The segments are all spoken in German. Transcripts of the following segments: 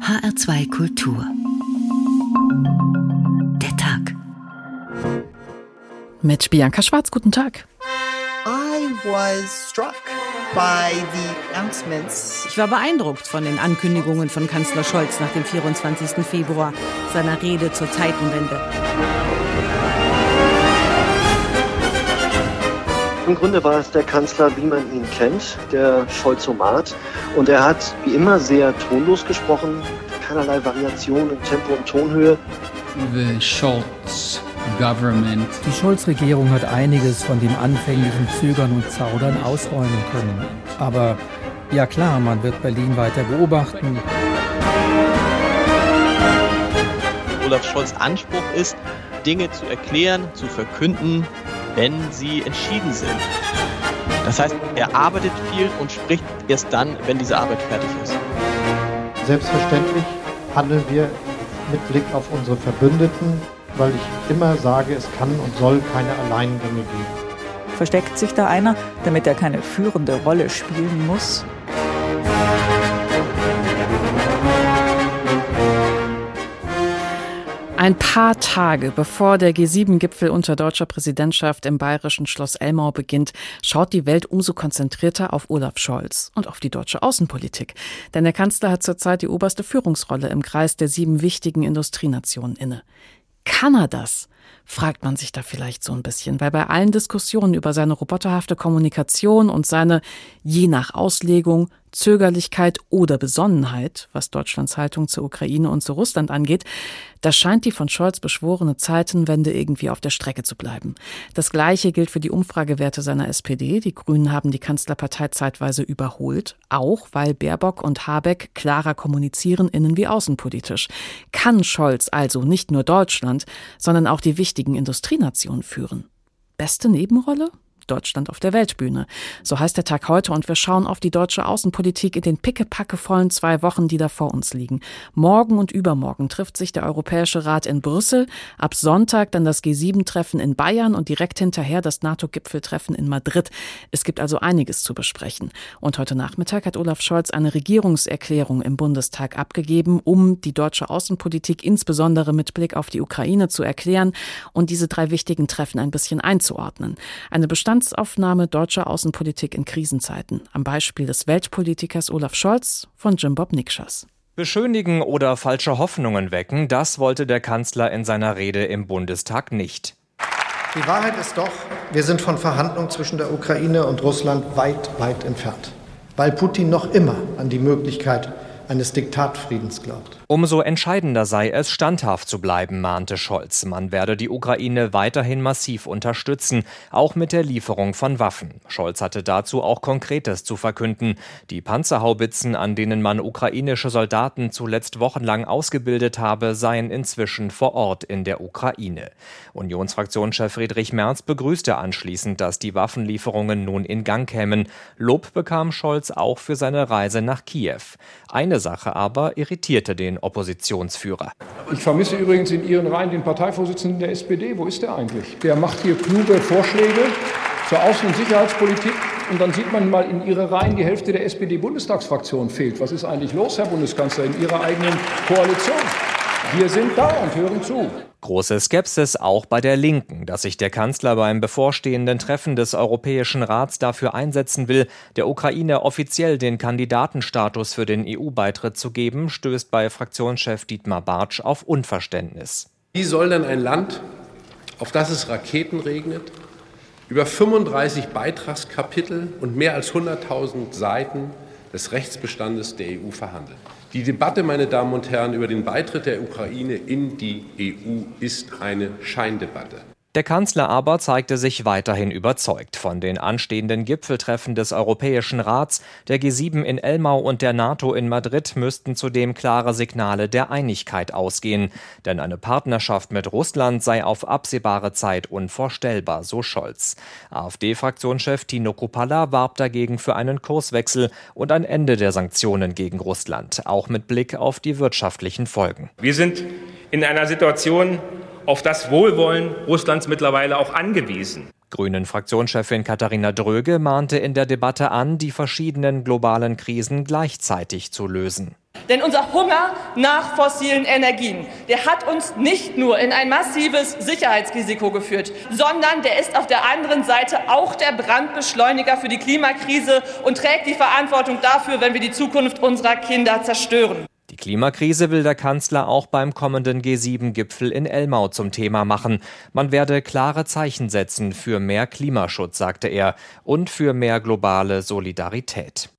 HR2 Kultur. Der Tag. Mit Bianca Schwarz, guten Tag. I was struck by the announcements. Ich war beeindruckt von den Ankündigungen von Kanzler Scholz nach dem 24. Februar, seiner Rede zur Zeitenwende. Im Grunde war es der Kanzler, wie man ihn kennt, der Scholzomat. Und er hat wie immer sehr tonlos gesprochen, keinerlei Variation in Tempo und Tonhöhe. The Scholz government. Die Scholz-Regierung hat einiges von dem anfänglichen Zögern und Zaudern ausräumen können. Aber ja klar, man wird Berlin weiter beobachten. Olaf Scholz Anspruch ist, Dinge zu erklären, zu verkünden, wenn sie entschieden sind. Das heißt, er arbeitet viel und spricht erst dann, wenn diese Arbeit fertig ist. Selbstverständlich handeln wir mit Blick auf unsere Verbündeten, weil ich immer sage, es kann und soll keine Alleingänge geben. Versteckt sich da einer, damit er keine führende Rolle spielen muss? Ein paar Tage bevor der G7-Gipfel unter deutscher Präsidentschaft im bayerischen Schloss Elmau beginnt, schaut die Welt umso konzentrierter auf Olaf Scholz und auf die deutsche Außenpolitik. Denn der Kanzler hat zurzeit die oberste Führungsrolle im Kreis der sieben wichtigen Industrienationen inne. Kann er das? fragt man sich da vielleicht so ein bisschen, weil bei allen Diskussionen über seine roboterhafte Kommunikation und seine je nach Auslegung Zögerlichkeit oder Besonnenheit, was Deutschlands Haltung zur Ukraine und zu Russland angeht, da scheint die von Scholz beschworene Zeitenwende irgendwie auf der Strecke zu bleiben. Das Gleiche gilt für die Umfragewerte seiner SPD. Die Grünen haben die Kanzlerpartei zeitweise überholt, auch weil Baerbock und Habeck klarer kommunizieren, innen- wie außenpolitisch. Kann Scholz also nicht nur Deutschland, sondern auch die wichtigen Industrienationen führen? Beste Nebenrolle? Deutschland auf der Weltbühne. So heißt der Tag heute und wir schauen auf die deutsche Außenpolitik in den pickepackevollen zwei Wochen, die da vor uns liegen. Morgen und übermorgen trifft sich der Europäische Rat in Brüssel, ab Sonntag dann das G7-Treffen in Bayern und direkt hinterher das NATO-Gipfeltreffen in Madrid. Es gibt also einiges zu besprechen. Und heute Nachmittag hat Olaf Scholz eine Regierungserklärung im Bundestag abgegeben, um die deutsche Außenpolitik insbesondere mit Blick auf die Ukraine zu erklären und diese drei wichtigen Treffen ein bisschen einzuordnen. Eine Bestand Bestandsaufnahme deutscher Außenpolitik in Krisenzeiten. Am Beispiel des Weltpolitikers Olaf Scholz von Jim Bob Nikschas. Beschönigen oder falsche Hoffnungen wecken, das wollte der Kanzler in seiner Rede im Bundestag nicht. Die Wahrheit ist doch, wir sind von Verhandlungen zwischen der Ukraine und Russland weit, weit entfernt, weil Putin noch immer an die Möglichkeit eines Diktatfriedens glaubt. Umso entscheidender sei es, standhaft zu bleiben, mahnte Scholz. Man werde die Ukraine weiterhin massiv unterstützen, auch mit der Lieferung von Waffen. Scholz hatte dazu auch Konkretes zu verkünden. Die Panzerhaubitzen, an denen man ukrainische Soldaten zuletzt wochenlang ausgebildet habe, seien inzwischen vor Ort in der Ukraine. Unionsfraktionschef Friedrich Merz begrüßte anschließend, dass die Waffenlieferungen nun in Gang kämen. Lob bekam Scholz auch für seine Reise nach Kiew. Eine Sache aber irritierte den Oppositionsführer. Ich vermisse übrigens in Ihren Reihen den Parteivorsitzenden der SPD. Wo ist der eigentlich? Der macht hier kluge Vorschläge zur Außen- und Sicherheitspolitik. Und dann sieht man mal in Ihre Reihen, die Hälfte der SPD-Bundestagsfraktion fehlt. Was ist eigentlich los, Herr Bundeskanzler, in Ihrer eigenen Koalition? Wir sind da und hören zu. Große Skepsis auch bei der Linken, dass sich der Kanzler beim bevorstehenden Treffen des Europäischen Rats dafür einsetzen will, der Ukraine offiziell den Kandidatenstatus für den EU-Beitritt zu geben, stößt bei Fraktionschef Dietmar Bartsch auf Unverständnis. Wie soll denn ein Land, auf das es Raketen regnet, über 35 Beitragskapitel und mehr als 100.000 Seiten des Rechtsbestandes der EU verhandeln? Die Debatte, meine Damen und Herren, über den Beitritt der Ukraine in die EU ist eine Scheindebatte. Der Kanzler aber zeigte sich weiterhin überzeugt von den anstehenden Gipfeltreffen des Europäischen Rats, der G7 in Elmau und der NATO in Madrid müssten zudem klare Signale der Einigkeit ausgehen. Denn eine Partnerschaft mit Russland sei auf absehbare Zeit unvorstellbar, so Scholz. AfD-Fraktionschef Tino Kupala warb dagegen für einen Kurswechsel und ein Ende der Sanktionen gegen Russland, auch mit Blick auf die wirtschaftlichen Folgen. Wir sind in einer Situation, auf das Wohlwollen Russlands mittlerweile auch angewiesen. Grünen-Fraktionschefin Katharina Dröge mahnte in der Debatte an, die verschiedenen globalen Krisen gleichzeitig zu lösen. Denn unser Hunger nach fossilen Energien, der hat uns nicht nur in ein massives Sicherheitsrisiko geführt, sondern der ist auf der anderen Seite auch der Brandbeschleuniger für die Klimakrise und trägt die Verantwortung dafür, wenn wir die Zukunft unserer Kinder zerstören. Die Klimakrise will der Kanzler auch beim kommenden G7-Gipfel in Elmau zum Thema machen. Man werde klare Zeichen setzen für mehr Klimaschutz, sagte er, und für mehr globale Solidarität.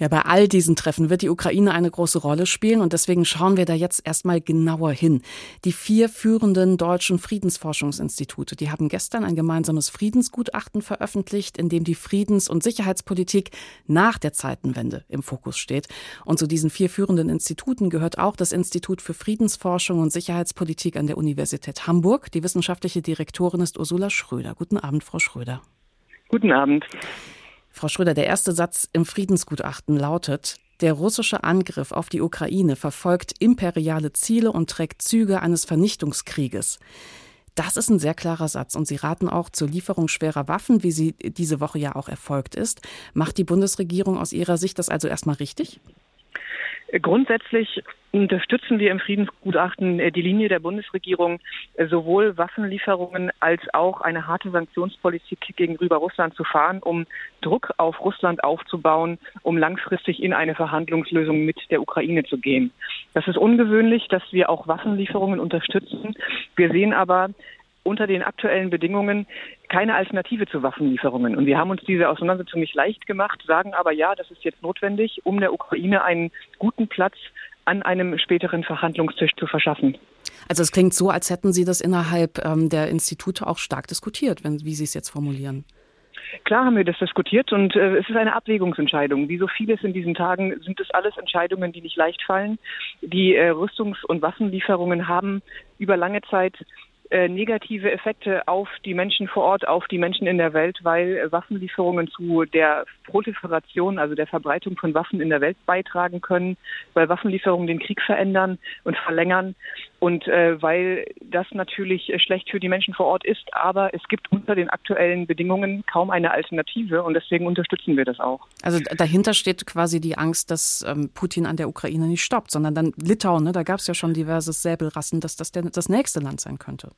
Ja, bei all diesen Treffen wird die Ukraine eine große Rolle spielen und deswegen schauen wir da jetzt erstmal genauer hin. Die vier führenden deutschen Friedensforschungsinstitute, die haben gestern ein gemeinsames Friedensgutachten veröffentlicht, in dem die Friedens- und Sicherheitspolitik nach der Zeitenwende im Fokus steht. Und zu diesen vier führenden Instituten gehört auch das Institut für Friedensforschung und Sicherheitspolitik an der Universität Hamburg. Die wissenschaftliche Direktorin ist Ursula Schröder. Guten Abend, Frau Schröder. Guten Abend. Frau Schröder, der erste Satz im Friedensgutachten lautet, der russische Angriff auf die Ukraine verfolgt imperiale Ziele und trägt Züge eines Vernichtungskrieges. Das ist ein sehr klarer Satz und Sie raten auch zur Lieferung schwerer Waffen, wie sie diese Woche ja auch erfolgt ist. Macht die Bundesregierung aus Ihrer Sicht das also erstmal richtig? Grundsätzlich unterstützen wir im Friedensgutachten äh, die Linie der Bundesregierung, äh, sowohl Waffenlieferungen als auch eine harte Sanktionspolitik gegenüber Russland zu fahren, um Druck auf Russland aufzubauen, um langfristig in eine Verhandlungslösung mit der Ukraine zu gehen. Das ist ungewöhnlich, dass wir auch Waffenlieferungen unterstützen. Wir sehen aber unter den aktuellen Bedingungen keine Alternative zu Waffenlieferungen. Und wir haben uns diese Auseinandersetzung nicht leicht gemacht, sagen aber ja, das ist jetzt notwendig, um der Ukraine einen guten Platz an einem späteren Verhandlungstisch zu verschaffen. Also es klingt so, als hätten Sie das innerhalb ähm, der Institute auch stark diskutiert, wenn, wie Sie es jetzt formulieren. Klar haben wir das diskutiert und äh, es ist eine Abwägungsentscheidung. Wie so vieles in diesen Tagen sind es alles Entscheidungen, die nicht leicht fallen. Die äh, Rüstungs- und Waffenlieferungen haben über lange Zeit äh, negative Effekte auf die Menschen vor Ort, auf die Menschen in der Welt, weil Waffenlieferungen zu der Proliferation, also der Verbreitung von Waffen in der Welt beitragen können, weil Waffenlieferungen den Krieg verändern und verlängern und äh, weil das natürlich schlecht für die Menschen vor Ort ist. Aber es gibt unter den aktuellen Bedingungen kaum eine Alternative und deswegen unterstützen wir das auch. Also dahinter steht quasi die Angst, dass ähm, Putin an der Ukraine nicht stoppt, sondern dann Litauen, ne, da gab es ja schon diverse Säbelrassen, dass das der, das nächste Land sein könnte.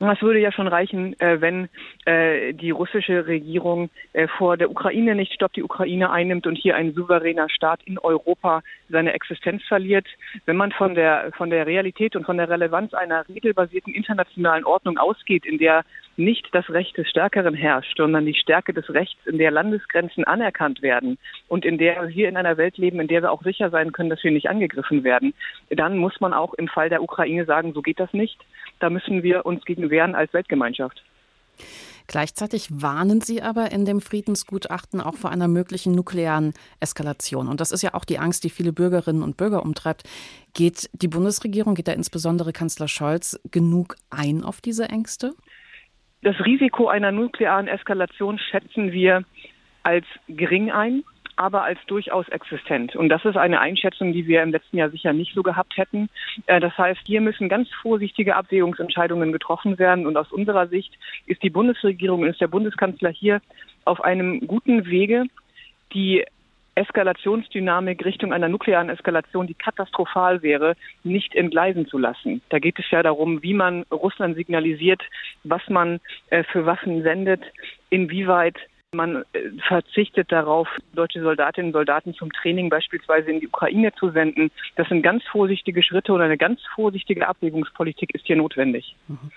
Es würde ja schon reichen, äh, wenn äh, die russische Regierung äh, vor der Ukraine nicht stoppt, die Ukraine einnimmt und hier ein souveräner Staat in Europa seine Existenz verliert. Wenn man von der, von der Realität und von der Relevanz einer regelbasierten internationalen Ordnung ausgeht, in der nicht das Recht des Stärkeren herrscht, sondern die Stärke des Rechts, in der Landesgrenzen anerkannt werden und in der wir in einer Welt leben, in der wir auch sicher sein können, dass wir nicht angegriffen werden, dann muss man auch im Fall der Ukraine sagen, so geht das nicht. Da müssen wir uns gegen wehren als Weltgemeinschaft. Gleichzeitig warnen Sie aber in dem Friedensgutachten auch vor einer möglichen nuklearen Eskalation. Und das ist ja auch die Angst, die viele Bürgerinnen und Bürger umtreibt. Geht die Bundesregierung, geht da insbesondere Kanzler Scholz genug ein auf diese Ängste? Das Risiko einer nuklearen Eskalation schätzen wir als gering ein aber als durchaus existent. Und das ist eine Einschätzung, die wir im letzten Jahr sicher nicht so gehabt hätten. Äh, das heißt, hier müssen ganz vorsichtige Abwägungsentscheidungen getroffen werden. Und aus unserer Sicht ist die Bundesregierung und ist der Bundeskanzler hier auf einem guten Wege, die Eskalationsdynamik Richtung einer nuklearen Eskalation, die katastrophal wäre, nicht entgleisen zu lassen. Da geht es ja darum, wie man Russland signalisiert, was man äh, für Waffen sendet, inwieweit man äh, verzichtet darauf, deutsche Soldatinnen und Soldaten zum Training beispielsweise in die Ukraine zu senden. Das sind ganz vorsichtige Schritte und eine ganz vorsichtige Abwägungspolitik ist hier notwendig. Mhm.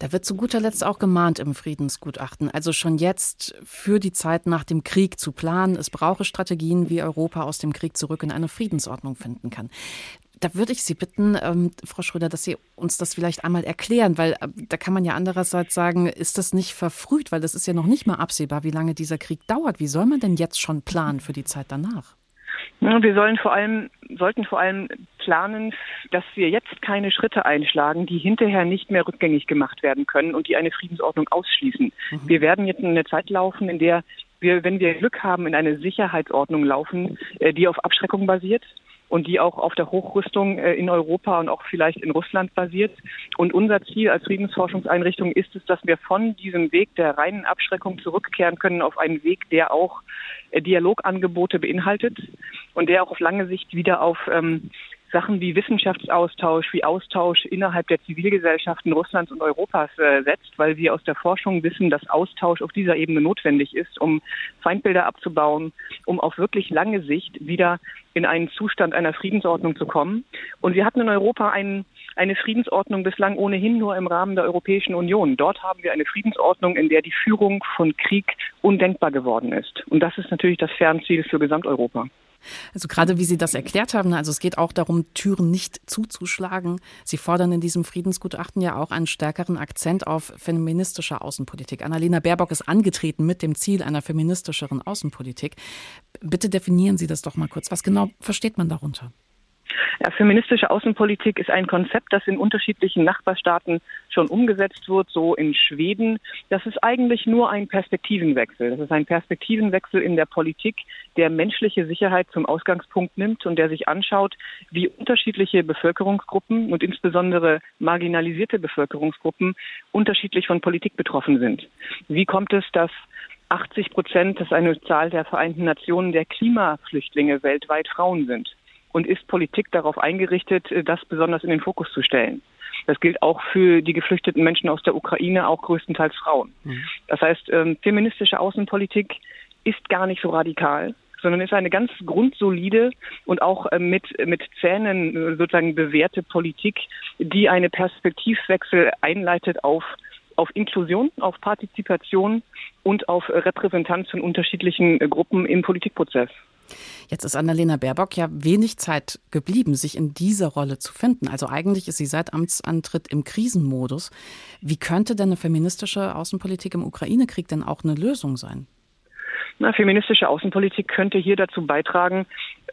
Da wird zu guter Letzt auch gemahnt im Friedensgutachten, also schon jetzt für die Zeit nach dem Krieg zu planen. Es brauche Strategien, wie Europa aus dem Krieg zurück in eine Friedensordnung finden kann. Da würde ich Sie bitten, ähm, Frau Schröder, dass Sie uns das vielleicht einmal erklären, weil äh, da kann man ja andererseits sagen, ist das nicht verfrüht, weil das ist ja noch nicht mal absehbar, wie lange dieser Krieg dauert. Wie soll man denn jetzt schon planen für die Zeit danach? Wir sollen vor allem, sollten vor allem planen, dass wir jetzt keine Schritte einschlagen, die hinterher nicht mehr rückgängig gemacht werden können und die eine Friedensordnung ausschließen. Mhm. Wir werden jetzt in eine Zeit laufen, in der wir, wenn wir Glück haben, in eine Sicherheitsordnung laufen, äh, die auf Abschreckung basiert und die auch auf der Hochrüstung äh, in Europa und auch vielleicht in Russland basiert. Und unser Ziel als Friedensforschungseinrichtung ist es, dass wir von diesem Weg der reinen Abschreckung zurückkehren können auf einen Weg, der auch äh, Dialogangebote beinhaltet und der auch auf lange Sicht wieder auf ähm, Sachen wie Wissenschaftsaustausch, wie Austausch innerhalb der Zivilgesellschaften Russlands und Europas äh, setzt, weil wir aus der Forschung wissen, dass Austausch auf dieser Ebene notwendig ist, um Feindbilder abzubauen, um auf wirklich lange Sicht wieder in einen Zustand einer Friedensordnung zu kommen. Und wir hatten in Europa einen, eine Friedensordnung bislang ohnehin nur im Rahmen der Europäischen Union. Dort haben wir eine Friedensordnung, in der die Führung von Krieg undenkbar geworden ist. Und das ist natürlich das Fernziel für Gesamteuropa. Also gerade wie Sie das erklärt haben, also es geht auch darum, Türen nicht zuzuschlagen. Sie fordern in diesem Friedensgutachten ja auch einen stärkeren Akzent auf feministische Außenpolitik. Annalena Baerbock ist angetreten mit dem Ziel einer feministischeren Außenpolitik. Bitte definieren Sie das doch mal kurz. Was genau versteht man darunter? Ja, feministische Außenpolitik ist ein Konzept, das in unterschiedlichen Nachbarstaaten schon umgesetzt wird, so in Schweden. Das ist eigentlich nur ein Perspektivenwechsel. Das ist ein Perspektivenwechsel in der Politik, der menschliche Sicherheit zum Ausgangspunkt nimmt und der sich anschaut, wie unterschiedliche Bevölkerungsgruppen und insbesondere marginalisierte Bevölkerungsgruppen unterschiedlich von Politik betroffen sind. Wie kommt es, dass 80 Prozent, das ist eine Zahl der Vereinten Nationen, der Klimaflüchtlinge weltweit Frauen sind? Und ist Politik darauf eingerichtet, äh, das besonders in den Fokus zu stellen. Das gilt auch für die geflüchteten Menschen aus der Ukraine, auch größtenteils Frauen. Mhm. Das heißt, ähm, feministische Außenpolitik ist gar nicht so radikal, sondern ist eine ganz grundsolide und auch äh, mit, mit Zähnen äh, sozusagen bewährte Politik, die eine Perspektivwechsel einleitet auf auf Inklusion, auf Partizipation und auf Repräsentanz von unterschiedlichen Gruppen im Politikprozess. Jetzt ist Annalena Baerbock ja wenig Zeit geblieben, sich in dieser Rolle zu finden. Also eigentlich ist sie seit Amtsantritt im Krisenmodus. Wie könnte denn eine feministische Außenpolitik im Ukraine-Krieg denn auch eine Lösung sein? Na, feministische Außenpolitik könnte hier dazu beitragen,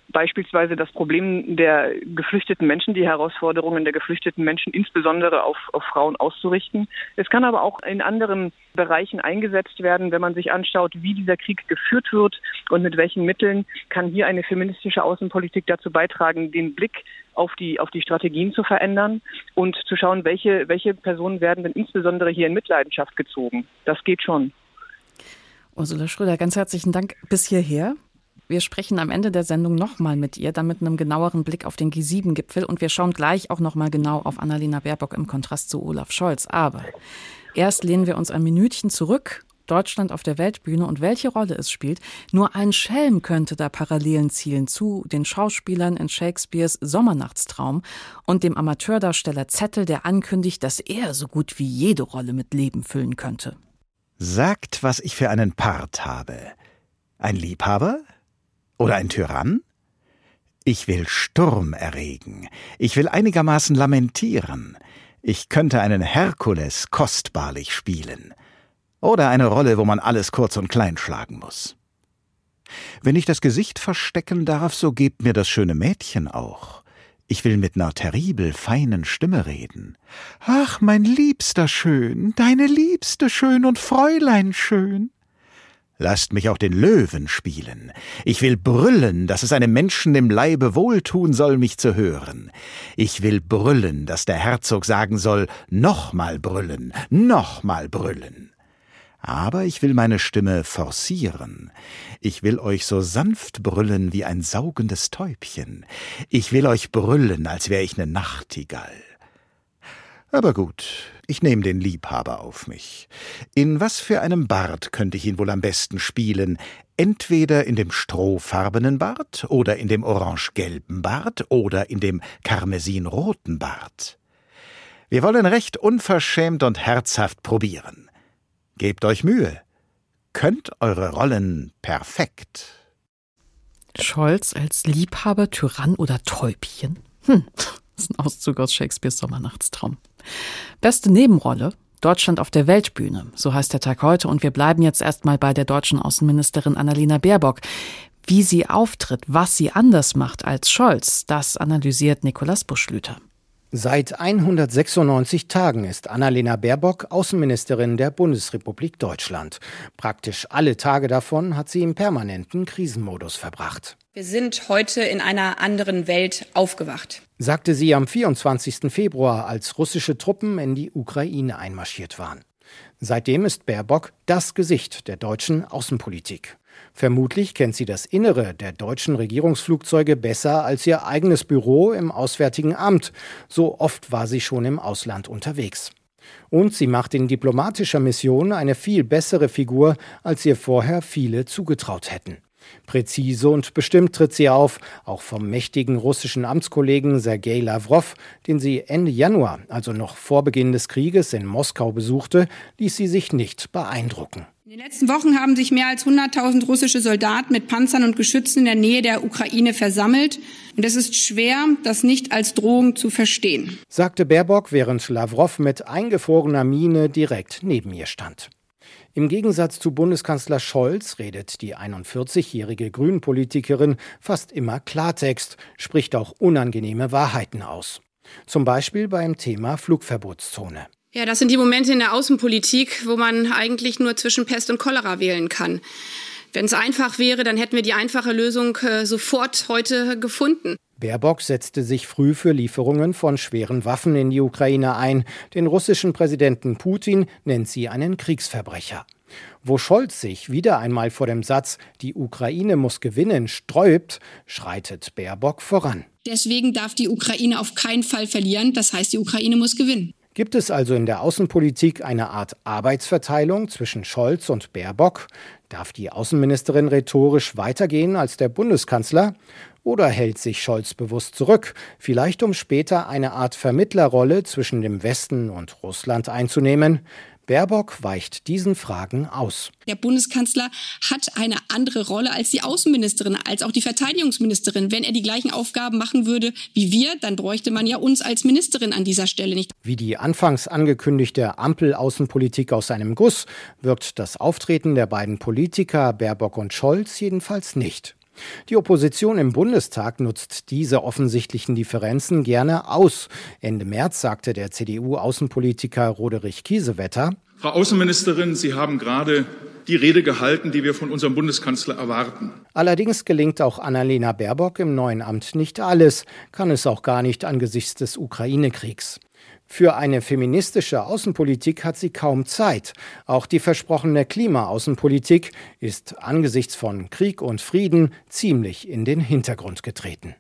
beispielsweise das Problem der geflüchteten Menschen, die Herausforderungen der geflüchteten Menschen insbesondere auf, auf Frauen auszurichten. Es kann aber auch in anderen Bereichen eingesetzt werden, wenn man sich anschaut, wie dieser Krieg geführt wird und mit welchen Mitteln kann hier eine feministische Außenpolitik dazu beitragen, den Blick auf die, auf die Strategien zu verändern und zu schauen, welche, welche Personen werden denn insbesondere hier in Mitleidenschaft gezogen. Das geht schon. Ursula Schröder, ganz herzlichen Dank bis hierher. Wir sprechen am Ende der Sendung nochmal mit ihr, dann mit einem genaueren Blick auf den G7-Gipfel und wir schauen gleich auch nochmal genau auf Annalena Baerbock im Kontrast zu Olaf Scholz. Aber erst lehnen wir uns ein Minütchen zurück. Deutschland auf der Weltbühne und welche Rolle es spielt. Nur ein Schelm könnte da Parallelen zielen zu den Schauspielern in Shakespeares Sommernachtstraum und dem Amateurdarsteller Zettel, der ankündigt, dass er so gut wie jede Rolle mit Leben füllen könnte. Sagt, was ich für einen Part habe. Ein Liebhaber? Oder ein Tyrann? Ich will Sturm erregen. Ich will einigermaßen lamentieren. Ich könnte einen Herkules kostbarlich spielen. Oder eine Rolle, wo man alles kurz und klein schlagen muss. Wenn ich das Gesicht verstecken darf, so gebt mir das schöne Mädchen auch. Ich will mit ner terribel feinen Stimme reden. Ach, mein Liebster schön, deine Liebste schön und Fräulein schön. Lasst mich auch den Löwen spielen. Ich will brüllen, dass es einem Menschen im Leibe wohltun soll, mich zu hören. Ich will brüllen, dass der Herzog sagen soll, nochmal brüllen, nochmal brüllen. Aber ich will meine Stimme forcieren. Ich will euch so sanft brüllen wie ein saugendes Täubchen. Ich will euch brüllen, als wär ich ne Nachtigall. Aber gut, ich nehme den Liebhaber auf mich. In was für einem Bart könnte ich ihn wohl am besten spielen? Entweder in dem strohfarbenen Bart oder in dem orange-gelben Bart oder in dem karmesinroten Bart. Wir wollen recht unverschämt und herzhaft probieren. Gebt euch Mühe. Könnt eure Rollen perfekt. Scholz als Liebhaber, Tyrann oder Täubchen? Hm, das ist ein Auszug aus Shakespeares Sommernachtstraum. Beste Nebenrolle Deutschland auf der Weltbühne, so heißt der Tag heute. Und wir bleiben jetzt erstmal bei der deutschen Außenministerin Annalena Baerbock. Wie sie auftritt, was sie anders macht als Scholz, das analysiert Nikolaus Buschlüter. Seit 196 Tagen ist Annalena Baerbock Außenministerin der Bundesrepublik Deutschland. Praktisch alle Tage davon hat sie im permanenten Krisenmodus verbracht. Wir sind heute in einer anderen Welt aufgewacht, sagte sie am 24. Februar, als russische Truppen in die Ukraine einmarschiert waren. Seitdem ist Baerbock das Gesicht der deutschen Außenpolitik. Vermutlich kennt sie das Innere der deutschen Regierungsflugzeuge besser als ihr eigenes Büro im Auswärtigen Amt. So oft war sie schon im Ausland unterwegs. Und sie macht in diplomatischer Mission eine viel bessere Figur, als ihr vorher viele zugetraut hätten. Präzise und bestimmt tritt sie auf, auch vom mächtigen russischen Amtskollegen Sergei Lavrov, den sie Ende Januar, also noch vor Beginn des Krieges, in Moskau besuchte, ließ sie sich nicht beeindrucken. In den letzten Wochen haben sich mehr als 100.000 russische Soldaten mit Panzern und Geschützen in der Nähe der Ukraine versammelt. Und es ist schwer, das nicht als Drohung zu verstehen, sagte Baerbock, während Lavrov mit eingefrorener Miene direkt neben ihr stand. Im Gegensatz zu Bundeskanzler Scholz redet die 41-jährige Grünpolitikerin fast immer Klartext, spricht auch unangenehme Wahrheiten aus. Zum Beispiel beim Thema Flugverbotszone. Ja, das sind die Momente in der Außenpolitik, wo man eigentlich nur zwischen Pest und Cholera wählen kann. Wenn es einfach wäre, dann hätten wir die einfache Lösung äh, sofort heute gefunden. Baerbock setzte sich früh für Lieferungen von schweren Waffen in die Ukraine ein. Den russischen Präsidenten Putin nennt sie einen Kriegsverbrecher. Wo Scholz sich wieder einmal vor dem Satz, die Ukraine muss gewinnen, sträubt, schreitet Baerbock voran. Deswegen darf die Ukraine auf keinen Fall verlieren. Das heißt, die Ukraine muss gewinnen. Gibt es also in der Außenpolitik eine Art Arbeitsverteilung zwischen Scholz und Baerbock? Darf die Außenministerin rhetorisch weitergehen als der Bundeskanzler? Oder hält sich Scholz bewusst zurück, vielleicht um später eine Art Vermittlerrolle zwischen dem Westen und Russland einzunehmen? Baerbock weicht diesen Fragen aus. Der Bundeskanzler hat eine andere Rolle als die Außenministerin, als auch die Verteidigungsministerin. Wenn er die gleichen Aufgaben machen würde wie wir, dann bräuchte man ja uns als Ministerin an dieser Stelle nicht. Wie die anfangs angekündigte Ampel-Außenpolitik aus einem Guss wirkt das Auftreten der beiden Politiker Baerbock und Scholz jedenfalls nicht. Die Opposition im Bundestag nutzt diese offensichtlichen Differenzen gerne aus. Ende März sagte der CDU-Außenpolitiker Roderich Kiesewetter, Frau Außenministerin, Sie haben gerade die Rede gehalten, die wir von unserem Bundeskanzler erwarten. Allerdings gelingt auch Annalena Baerbock im neuen Amt nicht alles, kann es auch gar nicht angesichts des Ukraine-Kriegs. Für eine feministische Außenpolitik hat sie kaum Zeit. Auch die versprochene Klimaaußenpolitik ist angesichts von Krieg und Frieden ziemlich in den Hintergrund getreten.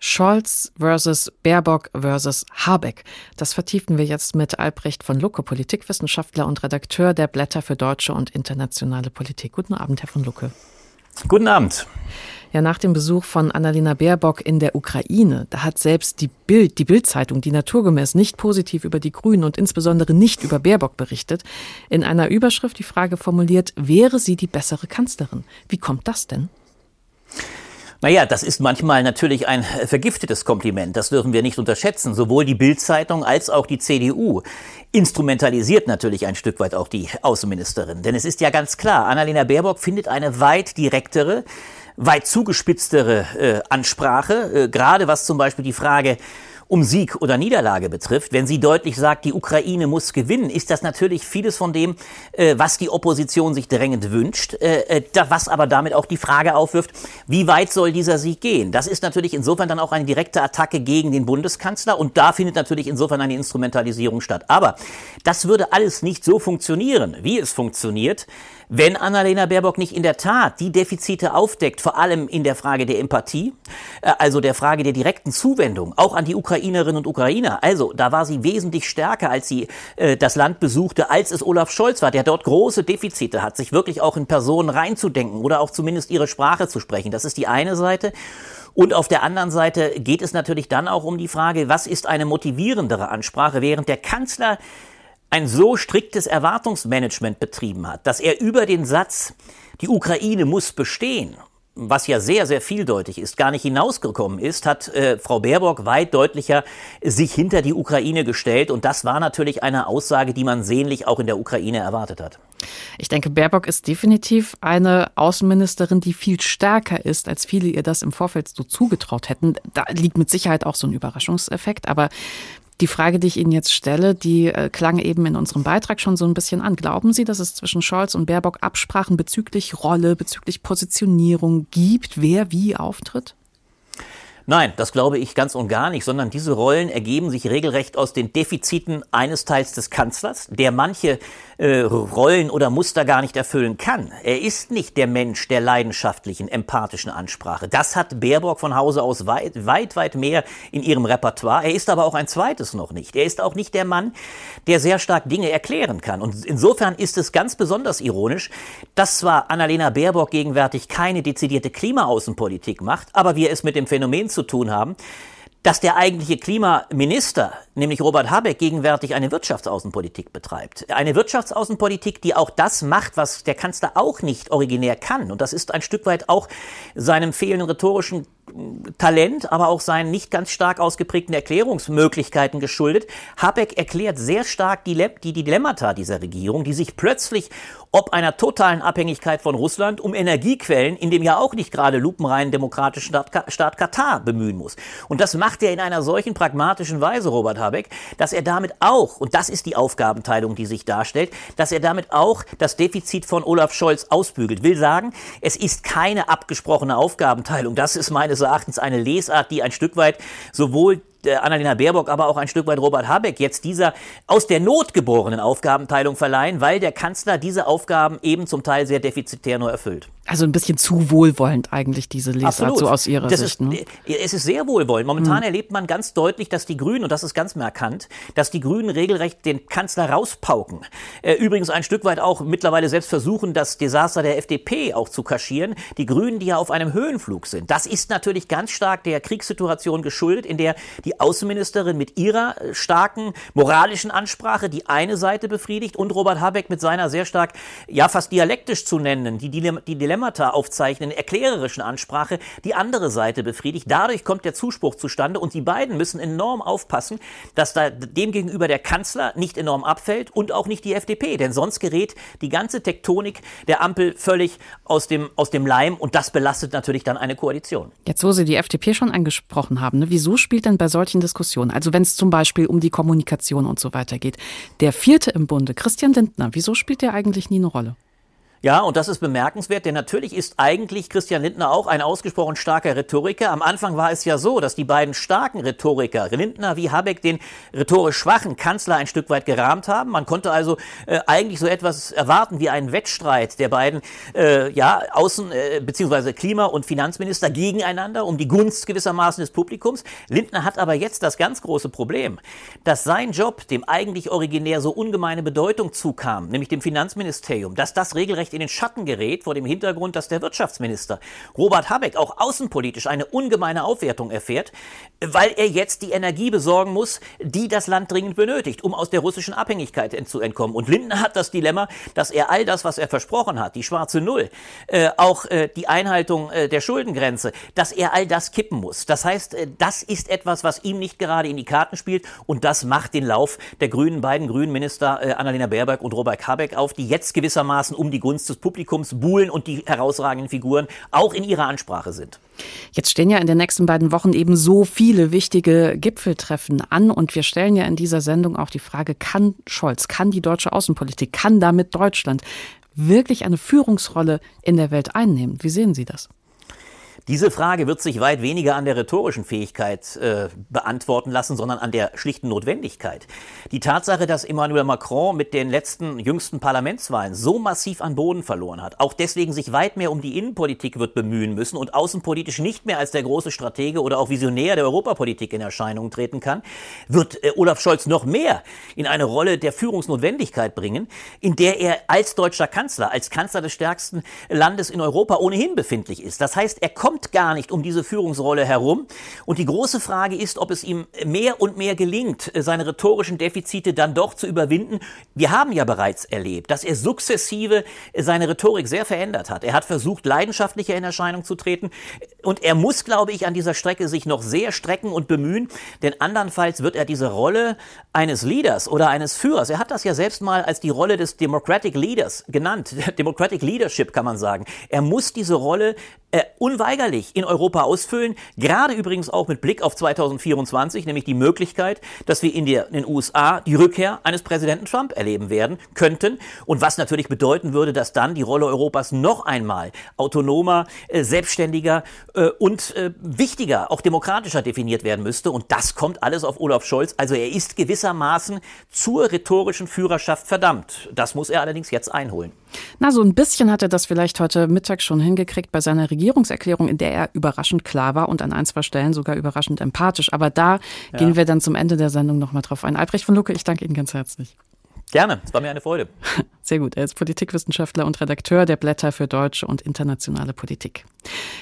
Scholz versus Baerbock versus Habeck. Das vertiefen wir jetzt mit Albrecht von Lucke, Politikwissenschaftler und Redakteur der Blätter für deutsche und internationale Politik. Guten Abend, Herr von Lucke. Guten Abend. Ja, nach dem Besuch von Annalena Baerbock in der Ukraine, da hat selbst die Bild, die Bildzeitung, die naturgemäß nicht positiv über die Grünen und insbesondere nicht über Baerbock berichtet, in einer Überschrift die Frage formuliert, wäre sie die bessere Kanzlerin? Wie kommt das denn? Naja, das ist manchmal natürlich ein vergiftetes Kompliment. Das dürfen wir nicht unterschätzen. Sowohl die Bildzeitung als auch die CDU instrumentalisiert natürlich ein Stück weit auch die Außenministerin. Denn es ist ja ganz klar, Annalena Baerbock findet eine weit direktere, weit zugespitztere äh, Ansprache, äh, gerade was zum Beispiel die Frage um Sieg oder Niederlage betrifft, wenn sie deutlich sagt, die Ukraine muss gewinnen, ist das natürlich vieles von dem, äh, was die Opposition sich drängend wünscht, äh, äh was aber damit auch die Frage aufwirft, wie weit soll dieser Sieg gehen? Das ist natürlich insofern dann auch eine direkte Attacke gegen den Bundeskanzler und da findet natürlich insofern eine Instrumentalisierung statt. Aber das würde alles nicht so funktionieren, wie es funktioniert, wenn Annalena Baerbock nicht in der Tat die Defizite aufdeckt, vor allem in der Frage der Empathie, äh, also der Frage der direkten Zuwendung, auch an die Ukrainerinnen und Ukrainer. Also da war sie wesentlich stärker, als sie äh, das Land besuchte, als es Olaf Scholz war, der dort große Defizite hat, sich wirklich auch in Personen reinzudenken oder auch zumindest ihre Sprache zu sprechen. Das ist die eine Seite. Und auf der anderen Seite geht es natürlich dann auch um die Frage, was ist eine motivierendere Ansprache, während der Kanzler ein so striktes Erwartungsmanagement betrieben hat, dass er über den Satz, die Ukraine muss bestehen, was ja sehr, sehr vieldeutig ist, gar nicht hinausgekommen ist, hat äh, Frau Baerbock weit deutlicher sich hinter die Ukraine gestellt. Und das war natürlich eine Aussage, die man sehnlich auch in der Ukraine erwartet hat. Ich denke, Baerbock ist definitiv eine Außenministerin, die viel stärker ist, als viele ihr das im Vorfeld so zugetraut hätten. Da liegt mit Sicherheit auch so ein Überraschungseffekt. Aber Die Frage, die ich Ihnen jetzt stelle, die äh, klang eben in unserem Beitrag schon so ein bisschen an. Glauben Sie, dass es zwischen Scholz und Baerbock Absprachen bezüglich Rolle, bezüglich Positionierung gibt, wer wie auftritt? Nein, das glaube ich ganz und gar nicht, sondern diese Rollen ergeben sich regelrecht aus den Defiziten eines Teils des Kanzlers, der manche äh, Rollen oder Muster gar nicht erfüllen kann. Er ist nicht der Mensch der leidenschaftlichen, empathischen Ansprache. Das hat Baerbock von Hause aus weit, weit, weit mehr in ihrem Repertoire. Er ist aber auch ein zweites noch nicht. Er ist auch nicht der Mann, der sehr stark Dinge erklären kann. Und insofern ist es ganz besonders ironisch, dass zwar Annalena Baerbock gegenwärtig keine dezidierte Klimaaußenpolitik macht, aber wir es mit dem Phänomen zu tun haben, dass der eigentliche Klimaminister, nämlich Robert Habeck, gegenwärtig eine Wirtschaftsaußenpolitik betreibt. Eine Wirtschaftsaußenpolitik, die auch das macht, was der Kanzler auch nicht originär kann. Und das ist ein Stück weit auch seinem fehlenden rhetorischen Talent, aber auch seinen nicht ganz stark ausgeprägten Erklärungsmöglichkeiten geschuldet. Habeck erklärt sehr stark die, die Dilemmata dieser Regierung, die sich plötzlich ob einer totalen Abhängigkeit von Russland um Energiequellen in dem ja auch nicht gerade lupenreinen demokratischen Staat, Staat Katar bemühen muss. Und das macht er in einer solchen pragmatischen Weise, Robert Habeck, dass er damit auch, und das ist die Aufgabenteilung, die sich darstellt, dass er damit auch das Defizit von Olaf Scholz ausbügelt. Will sagen, es ist keine abgesprochene Aufgabenteilung. Das ist meines Erachtens eine Lesart, die ein Stück weit sowohl Annalena Baerbock, aber auch ein Stück weit Robert Habeck jetzt dieser aus der Not geborenen Aufgabenteilung verleihen, weil der Kanzler diese Aufgaben eben zum Teil sehr defizitär nur erfüllt. Also ein bisschen zu wohlwollend eigentlich diese Lesart Absolut. so aus Ihrer das Sicht. Ist, ne? Es ist sehr wohlwollend. Momentan mhm. erlebt man ganz deutlich, dass die Grünen, und das ist ganz markant, dass die Grünen regelrecht den Kanzler rauspauken. Äh, übrigens ein Stück weit auch mittlerweile selbst versuchen, das Desaster der FDP auch zu kaschieren. Die Grünen, die ja auf einem Höhenflug sind. Das ist natürlich ganz stark der Kriegssituation geschuldet, in der die Außenministerin mit ihrer äh, starken moralischen Ansprache die eine Seite befriedigt und Robert Habeck mit seiner sehr stark, ja fast dialektisch zu nennen, die, die Dilemma Dilemmata aufzeichnen, erklärerischen Ansprache die andere Seite befriedigt. Dadurch kommt der Zuspruch zustande und die beiden müssen enorm aufpassen, dass da demgegenüber der Kanzler nicht enorm abfällt und auch nicht die FDP, denn sonst gerät die ganze Tektonik der Ampel völlig aus dem, aus dem Leim und das belastet natürlich dann eine Koalition. Jetzt, wo Sie die FDP schon angesprochen haben, ne, wieso spielt denn bei solchen Diskussionen, also wenn es zum Beispiel um die Kommunikation und so weiter geht, der vierte im Bunde, Christian Lindner, wieso spielt der eigentlich nie eine Rolle? Ja, und das ist bemerkenswert, denn natürlich ist eigentlich Christian Lindner auch ein ausgesprochen starker Rhetoriker. Am Anfang war es ja so, dass die beiden starken Rhetoriker, Lindner wie Habeck, den rhetorisch schwachen Kanzler ein Stück weit gerahmt haben. Man konnte also äh, eigentlich so etwas erwarten wie einen Wettstreit der beiden äh, ja, Außen- äh, bzw. Klima- und Finanzminister gegeneinander um die Gunst gewissermaßen des Publikums. Lindner hat aber jetzt das ganz große Problem, dass sein Job, dem eigentlich originär so ungemeine Bedeutung zukam, nämlich dem Finanzministerium, dass das regelrecht leicht in den Schatten gerät vor dem Hintergrund, dass der Wirtschaftsminister Robert Habeck auch außenpolitisch eine ungemeine Aufwertung erfährt, weil er jetzt die Energie besorgen muss, die das Land dringend benötigt, um aus der russischen Abhängigkeit zu entkommen. Und Lindner hat das Dilemma, dass er all das, was er versprochen hat, die schwarze Null, äh, auch äh, die Einhaltung äh, der Schuldengrenze, dass er all das kippen muss. Das heißt, äh, das ist etwas, was ihm nicht gerade in die Karten spielt und das macht den Lauf der grünen, beiden grünen Minister äh, Annalena Baerbock und Robert Habeck auf, die jetzt gewissermaßen um die Gunst Gunst des Publikums buhlen und die herausragenden Figuren auch in ihrer Ansprache sind. Jetzt stehen ja in den nächsten beiden Wochen eben so viele wichtige Gipfeltreffen an und wir stellen ja in dieser Sendung auch die Frage, kann Scholz, kann die deutsche Außenpolitik, kann damit Deutschland wirklich eine Führungsrolle in der Welt einnehmen? Wie sehen Sie das? Diese Frage wird sich weit weniger an der rhetorischen Fähigkeit äh, beantworten lassen, sondern an der schlichten Notwendigkeit. Die Tatsache, dass Emmanuel Macron mit den letzten jüngsten Parlamentswahlen so massiv an Boden verloren hat, auch deswegen sich weit mehr um die Innenpolitik wird bemühen müssen und außenpolitisch nicht mehr als der große Stratege oder auch Visionär der Europapolitik in Erscheinung treten kann, wird äh, Olaf Scholz noch mehr in eine Rolle der Führungsnotwendigkeit bringen, in der er als deutscher Kanzler, als Kanzler des stärksten Landes in Europa ohnehin befindlich ist. Das heißt, er kommt kommt gar nicht um diese Führungsrolle herum. Und die große Frage ist, ob es ihm mehr und mehr gelingt, seine rhetorischen Defizite dann doch zu überwinden. Wir haben ja bereits erlebt, dass er sukzessive seine Rhetorik sehr verändert hat. Er hat versucht, leidenschaftlicher in Erscheinung zu treten. Und er muss, glaube ich, an dieser Strecke sich noch sehr strecken und bemühen, denn andernfalls wird er diese Rolle eines Leaders oder eines Führers, er hat das ja selbst mal als die Rolle des Democratic Leaders genannt, Democratic Leadership kann man sagen. Er muss diese Rolle äh, unweigerlich unweigerlich in Europa ausfüllen, gerade übrigens auch mit Blick auf 2024, nämlich die Möglichkeit, dass wir in, der, in den USA die Rückkehr eines Präsidenten Trump erleben werden könnten und was natürlich bedeuten würde, dass dann die Rolle Europas noch einmal autonomer, äh, selbstständiger äh, und äh, wichtiger, auch demokratischer definiert werden müsste und das kommt alles auf Olaf Scholz. Also er ist gewissermaßen zur rhetorischen Führerschaft verdammt. Das muss er allerdings jetzt einholen. Na, so ein bisschen hat er das vielleicht heute Mittag schon hingekriegt bei seiner Regierungserklärung, in der er überraschend klar war und an ein, zwei Stellen sogar überraschend empathisch. Aber da ja. gehen wir dann zum Ende der Sendung nochmal drauf ein. Albrecht von Lucke, ich danke Ihnen ganz herzlich. Gerne, es war mir eine Freude. Sehr gut. Er ist Politikwissenschaftler und Redakteur der Blätter für deutsche und internationale Politik.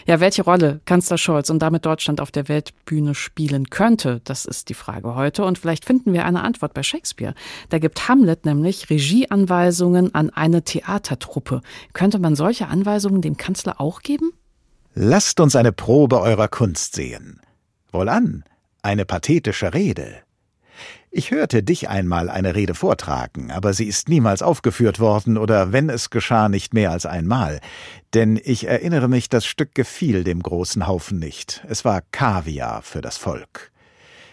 Ja, welche Rolle Kanzler Scholz und damit Deutschland auf der Weltbühne spielen könnte, das ist die Frage heute. Und vielleicht finden wir eine Antwort bei Shakespeare. Da gibt Hamlet nämlich Regieanweisungen an eine Theatertruppe. Könnte man solche Anweisungen dem Kanzler auch geben? Lasst uns eine Probe eurer Kunst sehen. Wohlan, eine pathetische Rede. Ich hörte dich einmal eine Rede vortragen, aber sie ist niemals aufgeführt worden oder wenn es geschah, nicht mehr als einmal. Denn ich erinnere mich, das Stück gefiel dem großen Haufen nicht. Es war Kaviar für das Volk.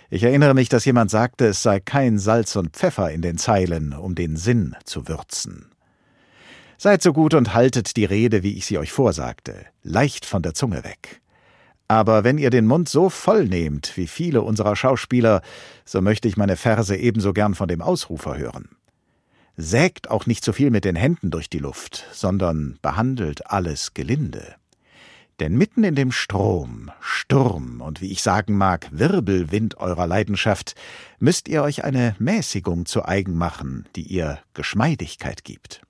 Ich erinnere mich, dass jemand sagte, es sei kein Salz und Pfeffer in den Zeilen, um den Sinn zu würzen. Seid so gut und haltet die Rede, wie ich sie euch vorsagte, leicht von der Zunge weg. Aber wenn ihr den Mund so voll nehmt, wie viele unserer Schauspieler, so möchte ich meine Verse ebenso gern von dem Ausrufer hören. Sägt auch nicht so viel mit den Händen durch die Luft, sondern behandelt alles gelinde. Denn mitten in dem Strom, Sturm und wie ich sagen mag, Wirbelwind eurer Leidenschaft, müsst ihr euch eine Mäßigung zu eigen machen, die ihr Geschmeidigkeit gibt.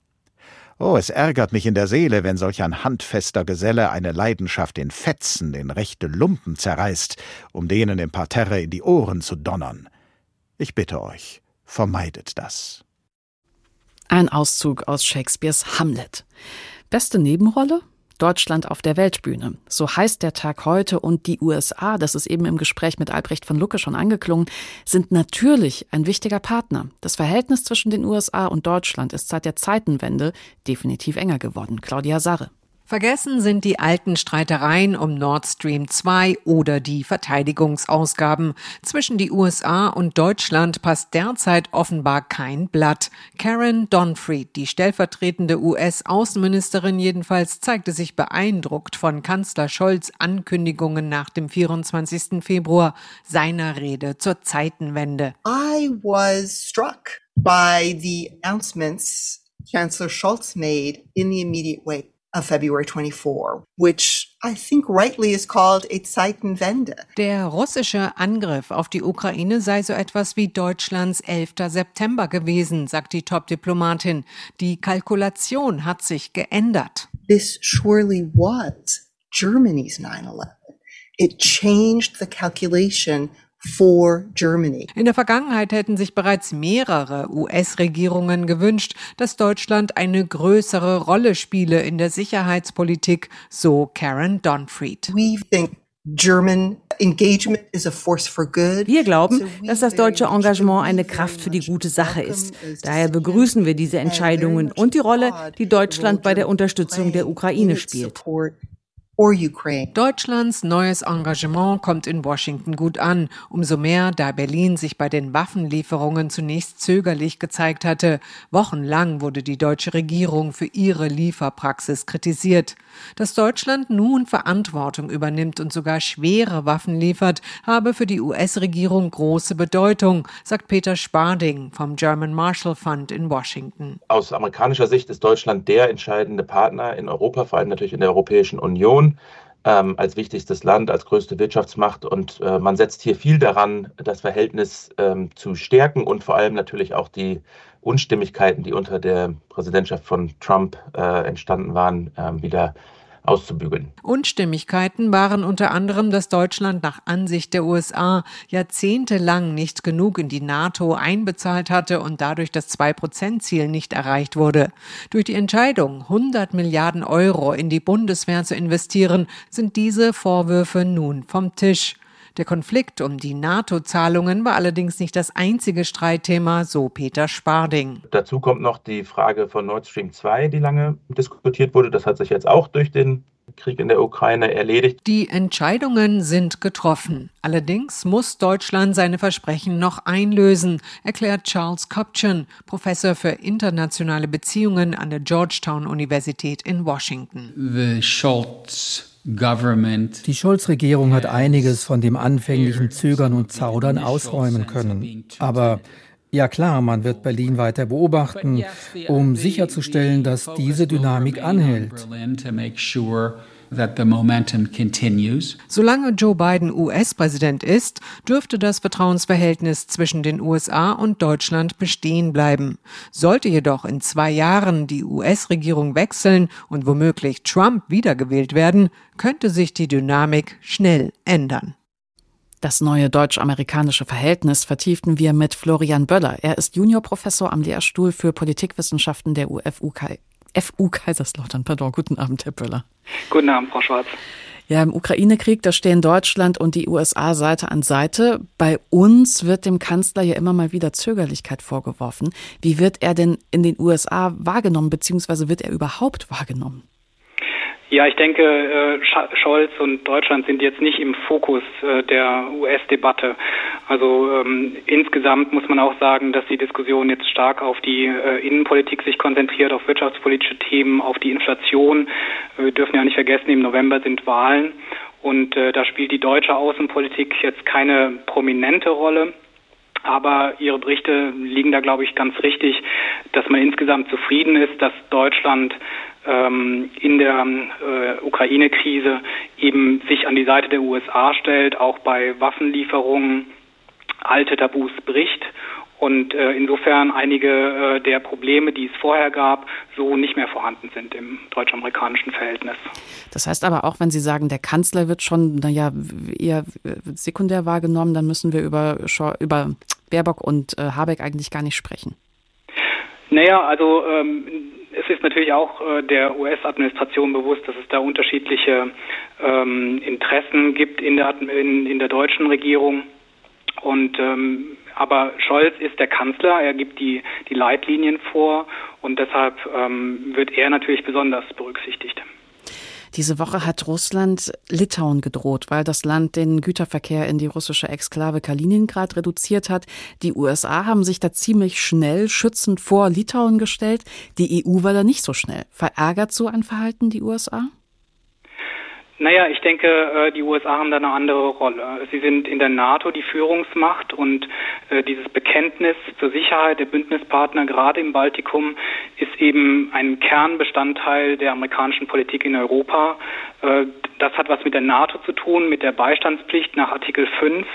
Oh, es ärgert mich in der Seele, wenn solch ein handfester Geselle eine Leidenschaft in Fetzen, in rechte Lumpen zerreißt, um denen im Parterre in die Ohren zu donnern. Ich bitte euch, vermeidet das. Ein Auszug aus Shakespeares Hamlet. Beste Nebenrolle? Deutschland auf der Weltbühne. So heißt der Tag heute und die USA, das ist eben im Gespräch mit Albrecht von Lucke schon angeklungen, sind natürlich ein wichtiger Partner. Das Verhältnis zwischen den USA und Deutschland ist seit der Zeitenwende definitiv enger geworden. Claudia Sarre. Vergessen sind die alten Streitereien um Nord Stream 2 oder die Verteidigungsausgaben. Zwischen die USA und Deutschland passt derzeit offenbar kein Blatt. Karen Donfried, die stellvertretende US-Außenministerin jedenfalls, zeigte sich beeindruckt von Kanzler Scholz Ankündigungen nach dem 24. Februar seiner Rede zur Zeitenwende. I was struck by the announcements Chancellor Scholz made in the immediate wake February 24, which I think rightly is called a Zeitenwende. Der russische Angriff auf die Ukraine sei so etwas wie Deutschlands 11. September gewesen, sagt die Top-Diplomatin. Die Kalkulation hat sich geändert. This surely was Germany's 9-11. It changed the calculation for Germany. In der Vergangenheit hätten sich bereits mehrere US-Regierungen gewünscht, dass Deutschland eine größere Rolle spiele in der Sicherheitspolitik, so Karen Donfried. We think German wir glauben, dass das deutsche Engagement eine Kraft für die gute Sache ist. Daher begrüßen wir diese Entscheidungen und die Rolle, die Deutschland bei der Unterstützung der Ukraine spielt. Deutschlands neues Engagement kommt in Washington gut an, umso mehr, da Berlin sich bei den Waffenlieferungen zunächst zögerlich gezeigt hatte. Wochenlang wurde die deutsche Regierung für ihre Lieferpraxis kritisiert. Dass Deutschland nun Verantwortung übernimmt und sogar schwere Waffen liefert, habe für die US-Regierung große Bedeutung, sagt Peter Sparding vom German Marshall Fund in Washington. Aus amerikanischer Sicht ist Deutschland der entscheidende Partner in Europa, vor allem natürlich in der Europäischen Union ähm, als wichtigstes Land, als größte Wirtschaftsmacht. Und äh, man setzt hier viel daran, das Verhältnis ähm, zu stärken und vor allem natürlich auch die Unstimmigkeiten, die unter der Präsidentschaft von Trump äh, entstanden waren, äh, wieder auszubügeln. Unstimmigkeiten waren unter anderem, dass Deutschland nach Ansicht der USA jahrzehntelang nicht genug in die NATO einbezahlt hatte und dadurch das 2-Prozent-Ziel nicht erreicht wurde. Durch die Entscheidung, 100 Milliarden Euro in die Bundeswehr zu investieren, sind diese Vorwürfe nun vom Tisch. Der Konflikt um die NATO-Zahlungen war allerdings nicht das einzige Streitthema, so Peter Sparding. Dazu kommt noch die Frage von Nord Stream 2, die lange diskutiert wurde. Das hat sich jetzt auch durch den Krieg in der Ukraine erledigt. Die Entscheidungen sind getroffen. Allerdings muss Deutschland seine Versprechen noch einlösen, erklärt Charles Kopchen, Professor für internationale Beziehungen an der Georgetown Universität in Washington. The Scholz die Scholz-Regierung hat einiges von dem anfänglichen Zögern und Zaudern ausräumen können. Aber ja klar, man wird Berlin weiter beobachten, um sicherzustellen, dass diese Dynamik anhält. Solange Joe Biden US-Präsident ist, dürfte das Vertrauensverhältnis zwischen den USA und Deutschland bestehen bleiben. Sollte jedoch in zwei Jahren die US-Regierung wechseln und womöglich Trump wiedergewählt werden, könnte sich die Dynamik schnell ändern. Das neue deutsch-amerikanische Verhältnis vertieften wir mit Florian Böller. Er ist Juniorprofessor am Lehrstuhl für Politikwissenschaften der UFUK FU Kaiserslautern. Pardon, guten Abend, Herr Böller. Guten Abend, Frau Schwarz. Ja, im Ukraine-Krieg, da stehen Deutschland und die USA Seite an Seite. Bei uns wird dem Kanzler ja immer mal wieder Zögerlichkeit vorgeworfen. Wie wird er denn in den USA wahrgenommen, beziehungsweise wird er überhaupt wahrgenommen? Ja, ich denke, äh, Scholz und Deutschland sind jetzt nicht im Fokus äh, der US-Debatte. Also ähm, insgesamt muss man auch sagen, dass die Diskussion jetzt stark auf die äh, Innenpolitik sich konzentriert, auf wirtschaftspolitische Themen, auf die Inflation. Wir dürfen ja nicht vergessen, im November sind Wahlen und äh, da spielt die deutsche Außenpolitik jetzt keine prominente Rolle. Aber Ihre Berichte liegen da, glaube ich, ganz richtig, dass man insgesamt zufrieden ist, dass Deutschland ähm, in der äh, Ukraine-Krise eben sich an die Seite der USA stellt, auch bei Waffenlieferungen alte Tabus bricht und äh, insofern einige äh, der Probleme, die es vorher gab, so nicht mehr vorhanden sind im deutsch-amerikanischen Verhältnis. Das heißt aber auch, wenn Sie sagen, der Kanzler wird schon, naja, eher sekundär wahrgenommen, dann müssen wir über, über Baerbock und äh, Habeck eigentlich gar nicht sprechen. Naja, also ähm, es ist natürlich auch äh, der US-Administration bewusst, dass es da unterschiedliche ähm, Interessen gibt in der, in, in der deutschen Regierung. Und ähm, aber Scholz ist der Kanzler, er gibt die, die Leitlinien vor und deshalb ähm, wird er natürlich besonders berücksichtigt. Diese Woche hat Russland Litauen gedroht, weil das Land den Güterverkehr in die russische Exklave Kaliningrad reduziert hat. Die USA haben sich da ziemlich schnell schützend vor Litauen gestellt. Die EU war da nicht so schnell. Verärgert so ein Verhalten die USA? Naja, ich denke, äh, die USA haben da eine andere Rolle. Sie sind in der NATO die Führungsmacht und äh, dieses Bekenntnis zur Sicherheit der Bündnispartner gerade im Baltikum ist eben ein Kernbestandteil der amerikanischen Politik in Europa. Äh, das hat was mit der NATO zu tun, mit der Beistandspflicht nach Artikel 5.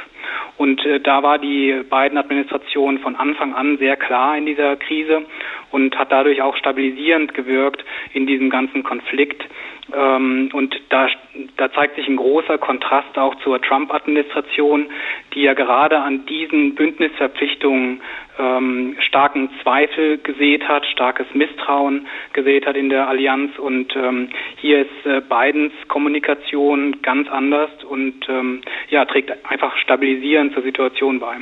Und da war die beiden Administrationen von Anfang an sehr klar in dieser Krise und hat dadurch auch stabilisierend gewirkt in diesem ganzen Konflikt. Ähm, und da, da zeigt sich ein großer Kontrast auch zur Trump-Administration, die ja gerade an diesen Bündnisverpflichtungen ähm, starken Zweifel gesät hat, starkes Misstrauen gesät hat in der Allianz. Und ähm, hier ist äh, Bidens Kommunikation ganz anders und ähm, ja, trägt einfach stabilisierend zur Situation bei.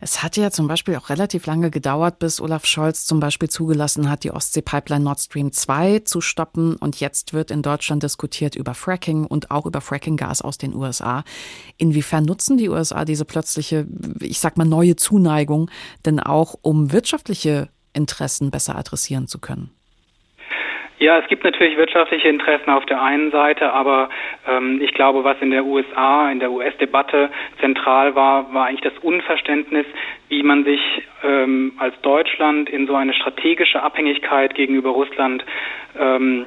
Es hat ja zum Beispiel auch relativ lange gedauert, bis Olaf Scholz zum Beispiel zugelassen hat, die Ostsee-Pipeline Nord Stream 2 zu stoppen. Und jetzt wird in Deutschland diskutiert über Fracking und auch über Fracking-Gas aus den USA. Inwiefern nutzen die USA diese plötzliche, ich sag mal, neue Zuneigung denn auch, um wirtschaftliche Interessen besser adressieren zu können? Ja, es gibt natürlich wirtschaftliche Interessen auf der einen Seite, aber ähm, ich glaube, was in der USA, in der US-Debatte zentral war, war eigentlich das Unverständnis, wie man sich ähm, als Deutschland in so eine strategische Abhängigkeit gegenüber Russland ähm,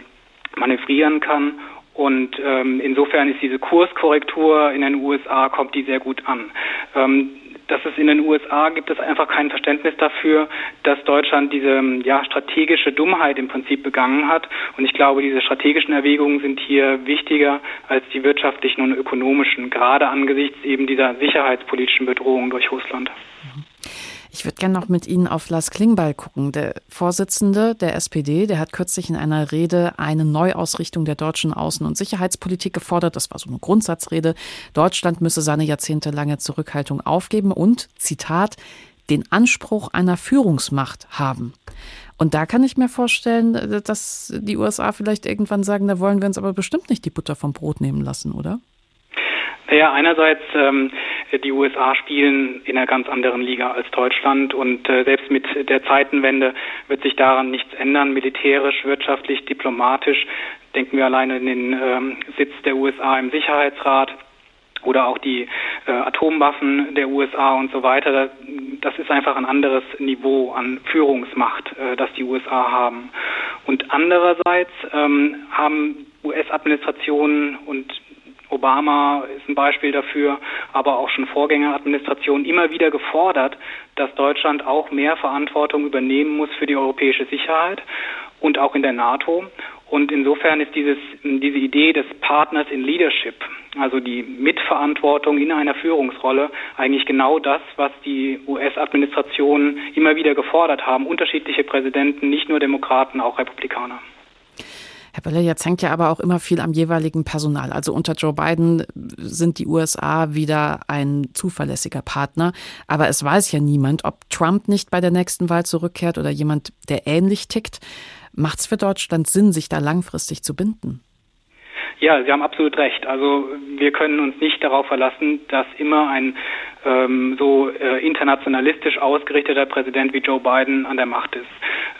manövrieren kann. Und ähm, insofern ist diese Kurskorrektur in den USA kommt die sehr gut an. Ähm, dass es in den USA gibt es einfach kein Verständnis dafür, dass Deutschland diese ja, strategische Dummheit im Prinzip begangen hat. Und ich glaube, diese strategischen Erwägungen sind hier wichtiger als die wirtschaftlichen und ökonomischen, gerade angesichts eben dieser sicherheitspolitischen Bedrohung durch Russland. Mhm. Ich würde gerne noch mit Ihnen auf Lars Klingbeil gucken. Der Vorsitzende der SPD, der hat kürzlich in einer Rede eine Neuausrichtung der deutschen Außen- und Sicherheitspolitik gefordert. Das war so eine Grundsatzrede. Deutschland müsse seine jahrzehntelange Zurückhaltung aufgeben und, Zitat, den Anspruch einer Führungsmacht haben. Und da kann ich mir vorstellen, dass die USA vielleicht irgendwann sagen, da wollen wir uns aber bestimmt nicht die Butter vom Brot nehmen lassen, oder? Ja, einerseits ähm, die USA spielen in einer ganz anderen Liga als Deutschland und äh, selbst mit der Zeitenwende wird sich daran nichts ändern, militärisch, wirtschaftlich, diplomatisch. Denken wir alleine in den ähm, Sitz der USA im Sicherheitsrat oder auch die äh, Atomwaffen der USA und so weiter. Das ist einfach ein anderes Niveau an Führungsmacht, äh, das die USA haben. Und andererseits ähm, haben US-Administrationen und Obama ist ein Beispiel dafür, aber auch schon Vorgängeradministrationen immer wieder gefordert, dass Deutschland auch mehr Verantwortung übernehmen muss für die europäische Sicherheit und auch in der NATO. Und insofern ist dieses, diese Idee des Partners in Leadership, also die Mitverantwortung in einer Führungsrolle, eigentlich genau das, was die US-Administrationen immer wieder gefordert haben. Unterschiedliche Präsidenten, nicht nur Demokraten, auch Republikaner. Herr Böller, jetzt hängt ja aber auch immer viel am jeweiligen Personal. Also unter Joe Biden sind die USA wieder ein zuverlässiger Partner. Aber es weiß ja niemand, ob Trump nicht bei der nächsten Wahl zurückkehrt oder jemand, der ähnlich tickt. Macht es für Deutschland Sinn, sich da langfristig zu binden? Ja, Sie haben absolut recht. Also wir können uns nicht darauf verlassen, dass immer ein ähm, so äh, internationalistisch ausgerichteter Präsident wie Joe Biden an der Macht ist.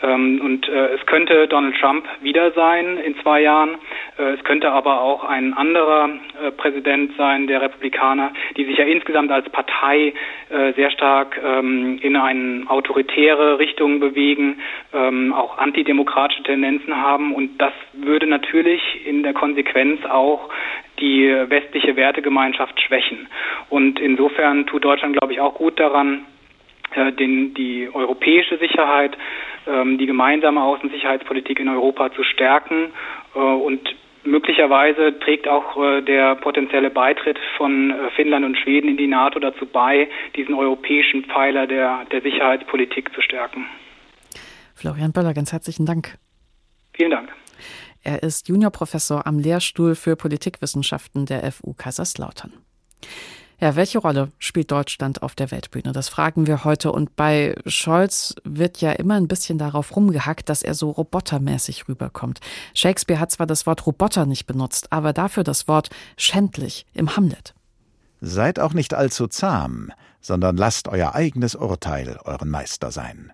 Ähm, und äh, es könnte Donald Trump wieder sein in zwei Jahren. Äh, es könnte aber auch ein anderer äh, Präsident sein, der Republikaner, die sich ja insgesamt als Partei äh, sehr stark ähm, in eine autoritäre Richtung bewegen, ähm, auch antidemokratische Tendenzen haben. Und das würde natürlich in der Konsequenz auch die westliche Wertegemeinschaft schwächen. Und insofern tut Deutschland, glaube ich, auch gut daran, äh, den, die europäische Sicherheit, ähm, die gemeinsame Außensicherheitspolitik in Europa zu stärken äh, und Möglicherweise trägt auch äh, der potenzielle Beitritt von Finnland und Schweden in die NATO dazu bei, diesen europäischen Pfeiler der, der Sicherheitspolitik zu stärken. Florian Böller, ganz herzlichen Dank. Vielen Dank. Er ist Juniorprofessor am Lehrstuhl für Politikwissenschaften der FU Kaiserslautern. Ja, welche Rolle spielt Deutschland auf der Weltbühne? Das fragen wir heute. Und bei Scholz wird ja immer ein bisschen darauf rumgehackt, dass er so robotermäßig rüberkommt. Shakespeare hat zwar das Wort Roboter nicht benutzt, aber dafür das Wort schändlich im Hamlet. Seid auch nicht allzu zahm, sondern lasst euer eigenes Urteil euren Meister sein.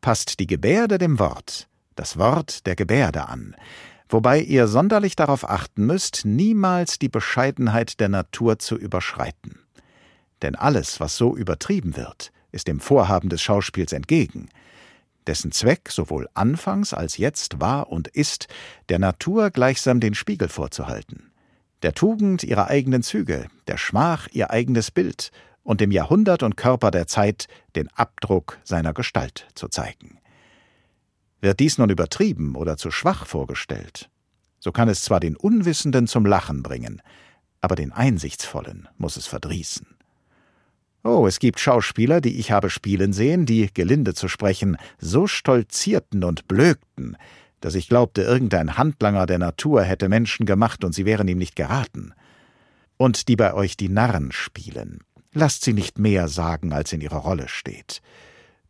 Passt die Gebärde dem Wort, das Wort der Gebärde an, wobei ihr sonderlich darauf achten müsst, niemals die Bescheidenheit der Natur zu überschreiten. Denn alles, was so übertrieben wird, ist dem Vorhaben des Schauspiels entgegen, dessen Zweck sowohl anfangs als jetzt war und ist, der Natur gleichsam den Spiegel vorzuhalten, der Tugend ihre eigenen Züge, der Schmach ihr eigenes Bild und dem Jahrhundert und Körper der Zeit den Abdruck seiner Gestalt zu zeigen. Wird dies nun übertrieben oder zu schwach vorgestellt, so kann es zwar den Unwissenden zum Lachen bringen, aber den Einsichtsvollen muss es verdrießen. Oh, es gibt Schauspieler, die ich habe spielen sehen, die, gelinde zu sprechen, so stolzierten und blökten, dass ich glaubte, irgendein Handlanger der Natur hätte Menschen gemacht und sie wären ihm nicht geraten. Und die bei euch die Narren spielen, lasst sie nicht mehr sagen, als in ihrer Rolle steht.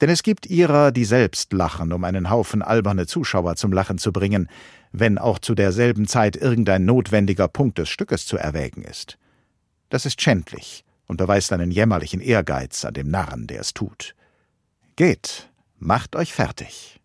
Denn es gibt ihrer, die selbst lachen, um einen Haufen alberne Zuschauer zum Lachen zu bringen, wenn auch zu derselben Zeit irgendein notwendiger Punkt des Stückes zu erwägen ist. Das ist schändlich und beweist einen jämmerlichen Ehrgeiz an dem Narren, der es tut. Geht, macht euch fertig.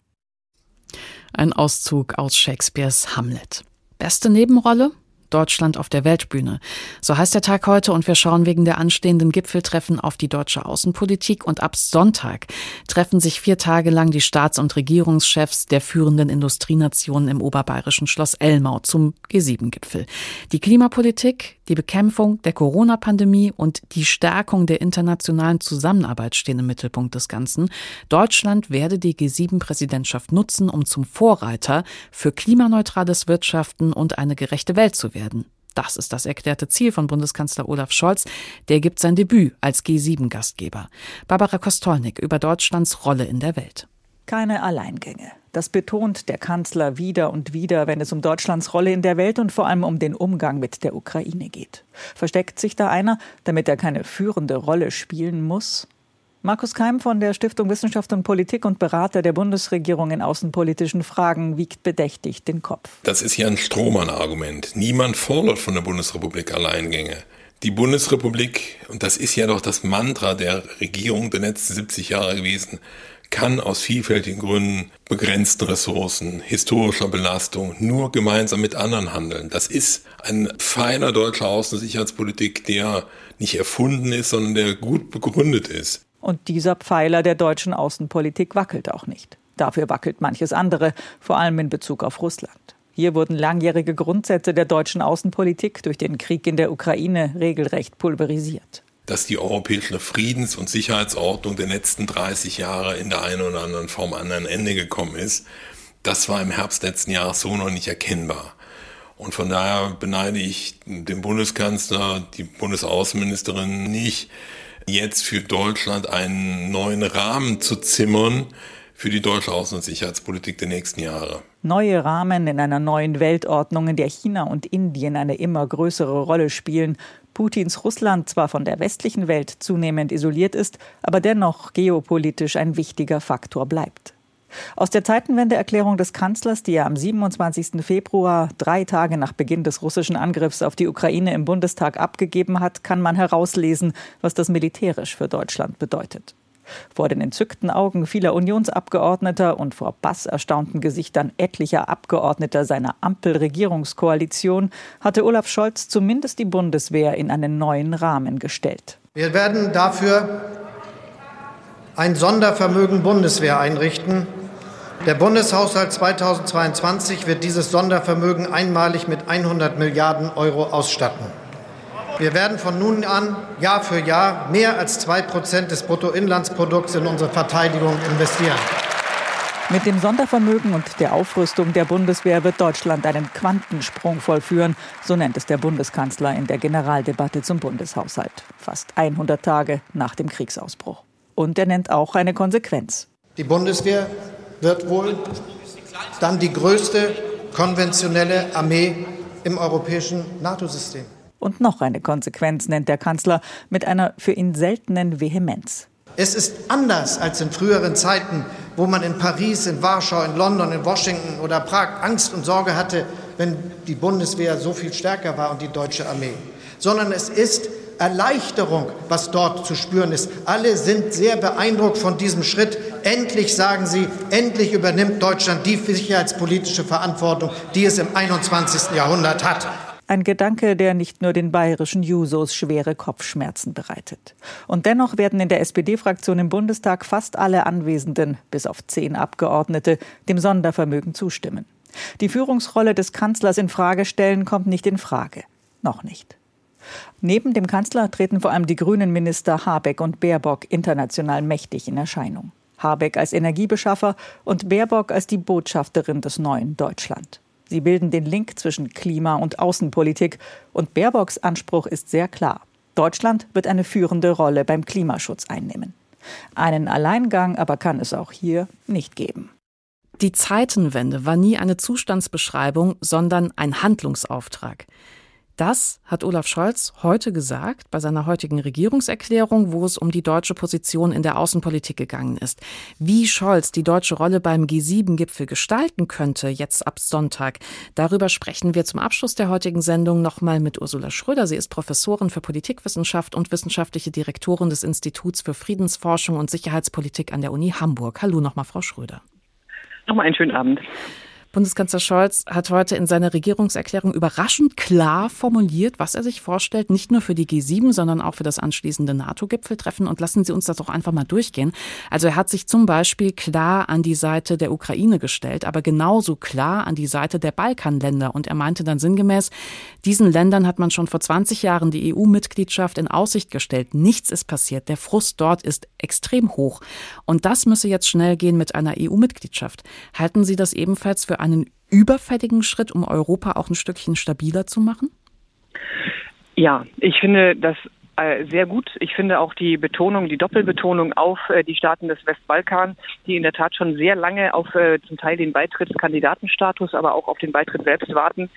Ein Auszug aus Shakespeares Hamlet. Beste Nebenrolle? Deutschland auf der Weltbühne. So heißt der Tag heute und wir schauen wegen der anstehenden Gipfeltreffen auf die deutsche Außenpolitik und ab Sonntag treffen sich vier Tage lang die Staats- und Regierungschefs der führenden Industrienationen im oberbayerischen Schloss Elmau zum G7-Gipfel. Die Klimapolitik, die Bekämpfung der Corona-Pandemie und die Stärkung der internationalen Zusammenarbeit stehen im Mittelpunkt des Ganzen. Deutschland werde die G7-Präsidentschaft nutzen, um zum Vorreiter für klimaneutrales Wirtschaften und eine gerechte Welt zu werden werden. Das ist das erklärte Ziel von Bundeskanzler Olaf Scholz. Der gibt sein Debüt als G7-Gastgeber. Barbara Kostolnik über Deutschlands Rolle in der Welt. Keine Alleingänge. Das betont der Kanzler wieder und wieder, wenn es um Deutschlands Rolle in der Welt und vor allem um den Umgang mit der Ukraine geht. Versteckt sich da einer, damit er keine führende Rolle spielen muss? Markus Keim von der Stiftung Wissenschaft und Politik und Berater der Bundesregierung in außenpolitischen Fragen wiegt bedächtig den Kopf. Das ist ja ein Strohmann-Argument. Niemand fordert von der Bundesrepublik Alleingänge. Die Bundesrepublik, und das ist ja doch das Mantra der Regierung der letzten 70 Jahre gewesen, kann aus vielfältigen Gründen, begrenzten Ressourcen, historischer Belastung nur gemeinsam mit anderen handeln. Das ist ein feiner deutscher Außensicherheitspolitik, der nicht erfunden ist, sondern der gut begründet ist. Und dieser Pfeiler der deutschen Außenpolitik wackelt auch nicht. Dafür wackelt manches andere, vor allem in Bezug auf Russland. Hier wurden langjährige Grundsätze der deutschen Außenpolitik durch den Krieg in der Ukraine regelrecht pulverisiert. Dass die europäische Friedens- und Sicherheitsordnung der letzten 30 Jahre in der einen oder anderen Form an ein Ende gekommen ist, das war im Herbst letzten Jahres so noch nicht erkennbar. Und von daher beneide ich den Bundeskanzler, die Bundesaußenministerin nicht, jetzt für Deutschland einen neuen Rahmen zu zimmern für die deutsche Außen- und Sicherheitspolitik der nächsten Jahre. Neue Rahmen in einer neuen Weltordnung, in der China und Indien eine immer größere Rolle spielen, Putins Russland zwar von der westlichen Welt zunehmend isoliert ist, aber dennoch geopolitisch ein wichtiger Faktor bleibt. Aus der Zeitenwendeerklärung des Kanzlers, die er am 27. Februar, drei Tage nach Beginn des russischen Angriffs auf die Ukraine im Bundestag abgegeben hat, kann man herauslesen, was das militärisch für Deutschland bedeutet. Vor den entzückten Augen vieler Unionsabgeordneter und vor basserstaunten Gesichtern etlicher Abgeordneter seiner Ampelregierungskoalition hatte Olaf Scholz zumindest die Bundeswehr in einen neuen Rahmen gestellt. Wir werden dafür ein Sondervermögen Bundeswehr einrichten, der Bundeshaushalt 2022 wird dieses Sondervermögen einmalig mit 100 Milliarden Euro ausstatten. Wir werden von nun an Jahr für Jahr mehr als zwei Prozent des Bruttoinlandsprodukts in unsere Verteidigung investieren. Mit dem Sondervermögen und der Aufrüstung der Bundeswehr wird Deutschland einen Quantensprung vollführen, so nennt es der Bundeskanzler in der Generaldebatte zum Bundeshaushalt, fast 100 Tage nach dem Kriegsausbruch. Und er nennt auch eine Konsequenz. Die Bundeswehr wird wohl dann die größte konventionelle Armee im europäischen NATO-System. Und noch eine Konsequenz nennt der Kanzler mit einer für ihn seltenen Vehemenz. Es ist anders als in früheren Zeiten, wo man in Paris, in Warschau, in London, in Washington oder Prag Angst und Sorge hatte, wenn die Bundeswehr so viel stärker war und die deutsche Armee. Sondern es ist Erleichterung, was dort zu spüren ist. Alle sind sehr beeindruckt von diesem Schritt. Endlich, sagen sie, endlich übernimmt Deutschland die sicherheitspolitische Verantwortung, die es im 21. Jahrhundert hat. Ein Gedanke, der nicht nur den bayerischen Jusos schwere Kopfschmerzen bereitet. Und dennoch werden in der SPD-Fraktion im Bundestag fast alle Anwesenden, bis auf zehn Abgeordnete, dem Sondervermögen zustimmen. Die Führungsrolle des Kanzlers in Frage stellen kommt nicht in Frage. Noch nicht. Neben dem Kanzler treten vor allem die grünen Minister Habeck und Baerbock international mächtig in Erscheinung. Habeck als Energiebeschaffer und Baerbock als die Botschafterin des neuen Deutschland. Sie bilden den Link zwischen Klima- und Außenpolitik und Baerbocks Anspruch ist sehr klar. Deutschland wird eine führende Rolle beim Klimaschutz einnehmen. Einen Alleingang aber kann es auch hier nicht geben. Die Zeitenwende war nie eine Zustandsbeschreibung, sondern ein Handlungsauftrag. Das hat Olaf Scholz heute gesagt bei seiner heutigen Regierungserklärung, wo es um die deutsche Position in der Außenpolitik gegangen ist. Wie Scholz die deutsche Rolle beim G7-Gipfel gestalten könnte, jetzt ab Sonntag, darüber sprechen wir zum Abschluss der heutigen Sendung nochmal mit Ursula Schröder. Sie ist Professorin für Politikwissenschaft und wissenschaftliche Direktorin des Instituts für Friedensforschung und Sicherheitspolitik an der Uni Hamburg. Hallo nochmal, Frau Schröder. Nochmal einen schönen Abend. Bundeskanzler Scholz hat heute in seiner Regierungserklärung überraschend klar formuliert, was er sich vorstellt, nicht nur für die G7, sondern auch für das anschließende NATO-Gipfeltreffen. Und lassen Sie uns das doch einfach mal durchgehen. Also er hat sich zum Beispiel klar an die Seite der Ukraine gestellt, aber genauso klar an die Seite der Balkanländer. Und er meinte dann sinngemäß, diesen Ländern hat man schon vor 20 Jahren die EU-Mitgliedschaft in Aussicht gestellt. Nichts ist passiert. Der Frust dort ist extrem hoch. Und das müsse jetzt schnell gehen mit einer EU-Mitgliedschaft. Halten Sie das ebenfalls für einen überfälligen Schritt, um Europa auch ein Stückchen stabiler zu machen? Ja, ich finde das äh, sehr gut. Ich finde auch die Betonung, die Doppelbetonung auf äh, die Staaten des Westbalkan, die in der Tat schon sehr lange auf äh, zum Teil den Beitrittskandidatenstatus, aber auch auf den Beitritt selbst warten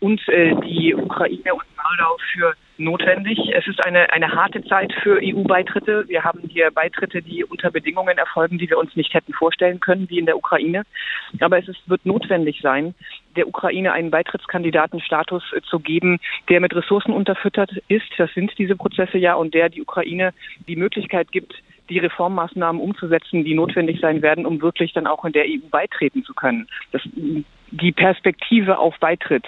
und die Ukraine und Moldau für notwendig. Es ist eine, eine harte Zeit für EU-Beitritte. Wir haben hier Beitritte, die unter Bedingungen erfolgen, die wir uns nicht hätten vorstellen können, wie in der Ukraine. Aber es ist, wird notwendig sein, der Ukraine einen Beitrittskandidatenstatus äh, zu geben, der mit Ressourcen unterfüttert ist. Das sind diese Prozesse ja und der die Ukraine die Möglichkeit gibt, die Reformmaßnahmen umzusetzen, die notwendig sein werden, um wirklich dann auch in der EU beitreten zu können. Das, die Perspektive auf Beitritt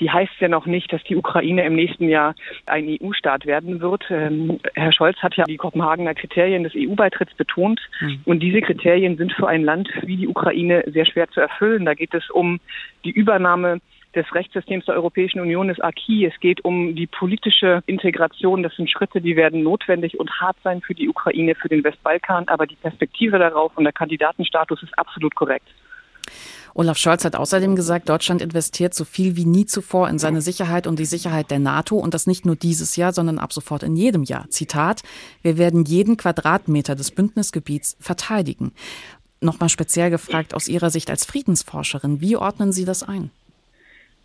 die heißt ja noch nicht, dass die Ukraine im nächsten Jahr ein EU-Staat werden wird. Ähm, Herr Scholz hat ja die Kopenhagener Kriterien des EU-Beitritts betont. Mhm. Und diese Kriterien sind für ein Land wie die Ukraine sehr schwer zu erfüllen. Da geht es um die Übernahme des Rechtssystems der Europäischen Union des Acquis. Es geht um die politische Integration. Das sind Schritte, die werden notwendig und hart sein für die Ukraine, für den Westbalkan. Aber die Perspektive darauf und der Kandidatenstatus ist absolut korrekt. Olaf Scholz hat außerdem gesagt, Deutschland investiert so viel wie nie zuvor in seine Sicherheit und die Sicherheit der NATO und das nicht nur dieses Jahr, sondern ab sofort in jedem Jahr. Zitat, wir werden jeden Quadratmeter des Bündnisgebiets verteidigen. Nochmal speziell gefragt aus Ihrer Sicht als Friedensforscherin, wie ordnen Sie das ein?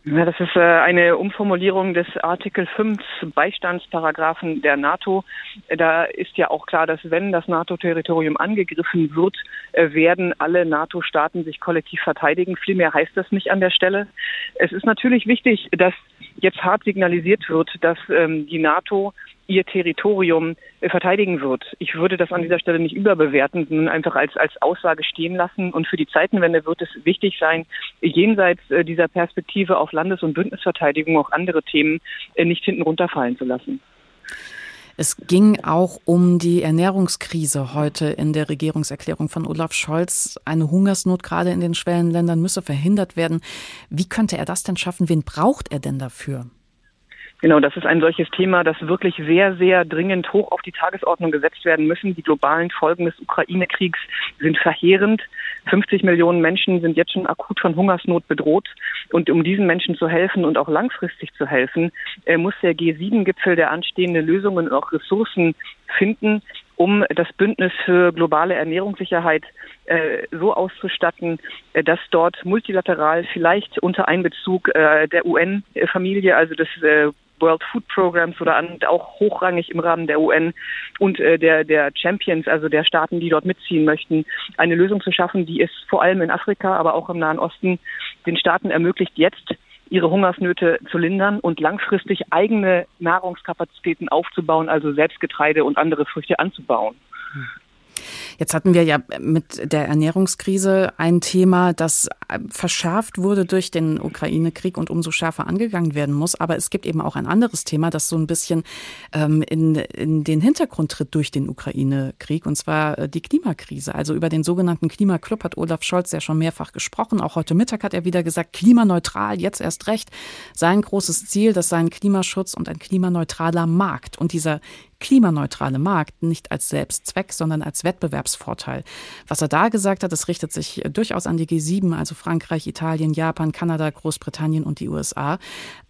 Ja, das ist äh, eine Umformulierung des Artikel 5 Beistandsparagraphen der NATO. Da ist ja auch klar, dass wenn das NATO-Territorium angegriffen wird, äh, werden alle NATO-Staaten sich kollektiv verteidigen. Viel mehr heißt das nicht an der Stelle. Es ist natürlich wichtig, dass jetzt hart signalisiert wird, dass ähm, die NATO ihr Territorium äh, verteidigen wird. Ich würde das an dieser Stelle nicht überbewerten, sondern einfach als, als Aussage stehen lassen. Und für die Zeitenwende wird es wichtig sein, jenseits äh, dieser Perspektive auf Landes- und Bündnisverteidigung auch andere Themen äh, nicht hinten runterfallen zu lassen. Es ging auch um die Ernährungskrise heute in der Regierungserklärung von Olaf Scholz. Eine Hungersnot gerade in den Schwellenländern müsse verhindert werden. Wie könnte er das denn schaffen? Wen braucht er denn dafür? Genau, das ist ein solches Thema, das wirklich sehr, sehr dringend hoch auf die Tagesordnung gesetzt werden müssen. Die globalen Folgen des Ukraine-Kriegs sind verheerend. 50 Millionen Menschen sind jetzt schon akut von Hungersnot bedroht. Und um diesen Menschen zu helfen und auch langfristig zu helfen, äh, muss der G7-Gipfel der anstehende Lösungen und auch Ressourcen finden, um das Bündnis für globale Ernährungssicherheit äh, so auszustatten, äh, dass dort multilateral vielleicht unter Einbezug der UN-Familie, also des World Food Programs oder an, auch hochrangig im Rahmen der UN und äh, der, der Champions, also der Staaten, die dort mitziehen möchten, eine Lösung zu schaffen, die es vor allem in Afrika, aber auch im Nahen Osten den Staaten ermöglicht, jetzt ihre Hungersnöte zu lindern und langfristig eigene Nahrungskapazitäten aufzubauen, also Selbstgetreide und andere Früchte anzubauen. Jetzt hatten wir ja mit der Ernährungskrise ein Thema, das verschärft wurde durch den Ukraine-Krieg und umso schärfer angegangen werden muss. Aber es gibt eben auch ein anderes Thema, das so ein bisschen ähm, in, in den Hintergrund tritt durch den Ukraine-Krieg, und zwar äh, die Klimakrise. Also über den sogenannten Klimaclub hat Olaf Scholz ja schon mehrfach gesprochen. Auch heute Mittag hat er wieder gesagt, klimaneutral, jetzt erst recht. Sein großes Ziel, das sei ein Klimaschutz und ein klimaneutraler Markt. Und dieser klimaneutrale Markt nicht als Selbstzweck, sondern als Wettbewerbsvorteil. Was er da gesagt hat, das richtet sich durchaus an die G7, also Frankreich, Italien, Japan, Kanada, Großbritannien und die USA.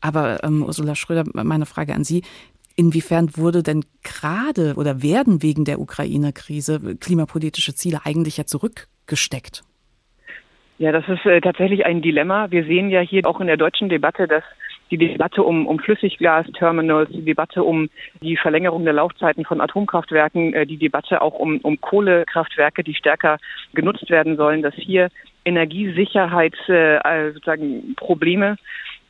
Aber ähm, Ursula Schröder, meine Frage an Sie. Inwiefern wurde denn gerade oder werden wegen der Ukraine-Krise klimapolitische Ziele eigentlich ja zurückgesteckt? Ja, das ist äh, tatsächlich ein Dilemma. Wir sehen ja hier auch in der deutschen Debatte, dass die Debatte um, um Flüssiggasterminals, die Debatte um die Verlängerung der Laufzeiten von Atomkraftwerken, äh, die Debatte auch um, um Kohlekraftwerke, die stärker genutzt werden sollen, dass hier Energiesicherheitsprobleme äh, sozusagen Probleme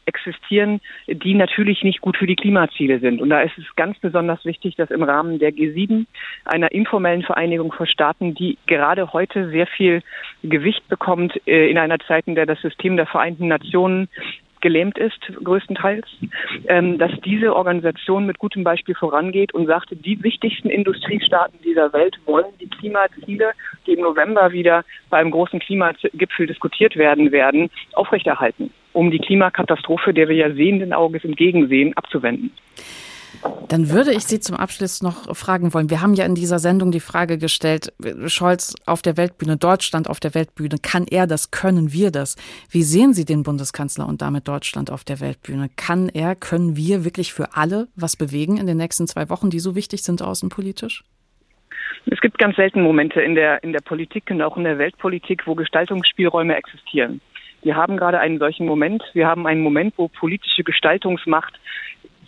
existieren, die natürlich nicht gut für die Klimaziele sind. Und da ist es ganz besonders wichtig, dass im Rahmen der G7, einer informellen Vereinigung von Staaten, die gerade heute sehr viel Gewicht bekommt äh, in einer Zeit, in der das System der Vereinten Nationen gelähmt ist, größtenteils, ähm, dass diese Organisation mit gutem Beispiel vorangeht und sagte, die wichtigsten Industriestaaten dieser Welt wollen die Klimaziele, die im November wieder beim großen Klimagipfel diskutiert werden werden, aufrechterhalten, um die Klimakatastrophe, der wir ja sehenden Auges entgegensehen, abzuwenden. Dann würde ich Sie zum Abschluss noch fragen wollen. Wir haben ja in dieser Sendung die Frage gestellt, Scholz auf der Weltbühne, Deutschland auf der Weltbühne, kann er das, können wir das? Wie sehen Sie den Bundeskanzler und damit Deutschland auf der Weltbühne? Kann er, können wir wirklich für alle was bewegen in den nächsten zwei Wochen, die so wichtig sind außenpolitisch? Es gibt ganz selten Momente in der, in der Politik und auch in der Weltpolitik, wo Gestaltungsspielräume existieren. Wir haben gerade einen solchen Moment. Wir haben einen Moment, wo politische Gestaltungsmacht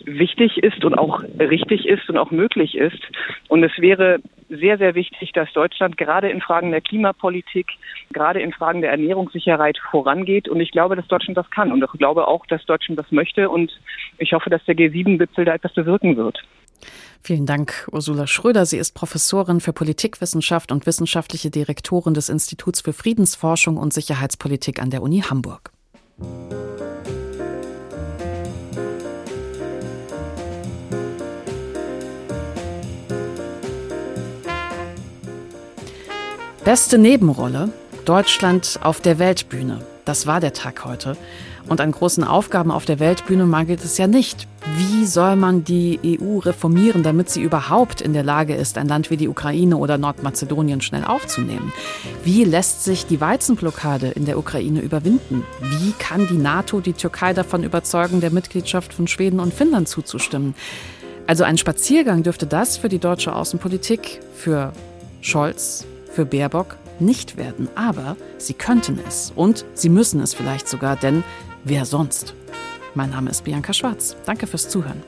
wichtig ist und auch richtig ist und auch möglich ist. Und es wäre sehr, sehr wichtig, dass Deutschland gerade in Fragen der Klimapolitik, gerade in Fragen der Ernährungssicherheit vorangeht. Und ich glaube, dass Deutschland das kann. Und ich glaube auch, dass Deutschland das möchte. Und ich hoffe, dass der G7-Gipfel da etwas bewirken wird. Vielen Dank, Ursula Schröder. Sie ist Professorin für Politikwissenschaft und wissenschaftliche Direktorin des Instituts für Friedensforschung und Sicherheitspolitik an der Uni Hamburg. Beste Nebenrolle Deutschland auf der Weltbühne. Das war der Tag heute. Und an großen Aufgaben auf der Weltbühne mangelt es ja nicht. Wie soll man die EU reformieren, damit sie überhaupt in der Lage ist, ein Land wie die Ukraine oder Nordmazedonien schnell aufzunehmen? Wie lässt sich die Weizenblockade in der Ukraine überwinden? Wie kann die NATO die Türkei davon überzeugen, der Mitgliedschaft von Schweden und Finnland zuzustimmen? Also ein Spaziergang dürfte das für die deutsche Außenpolitik, für Scholz, für Baerbock nicht werden. Aber sie könnten es und sie müssen es vielleicht sogar, denn wer sonst? Mein Name ist Bianca Schwarz. Danke fürs Zuhören.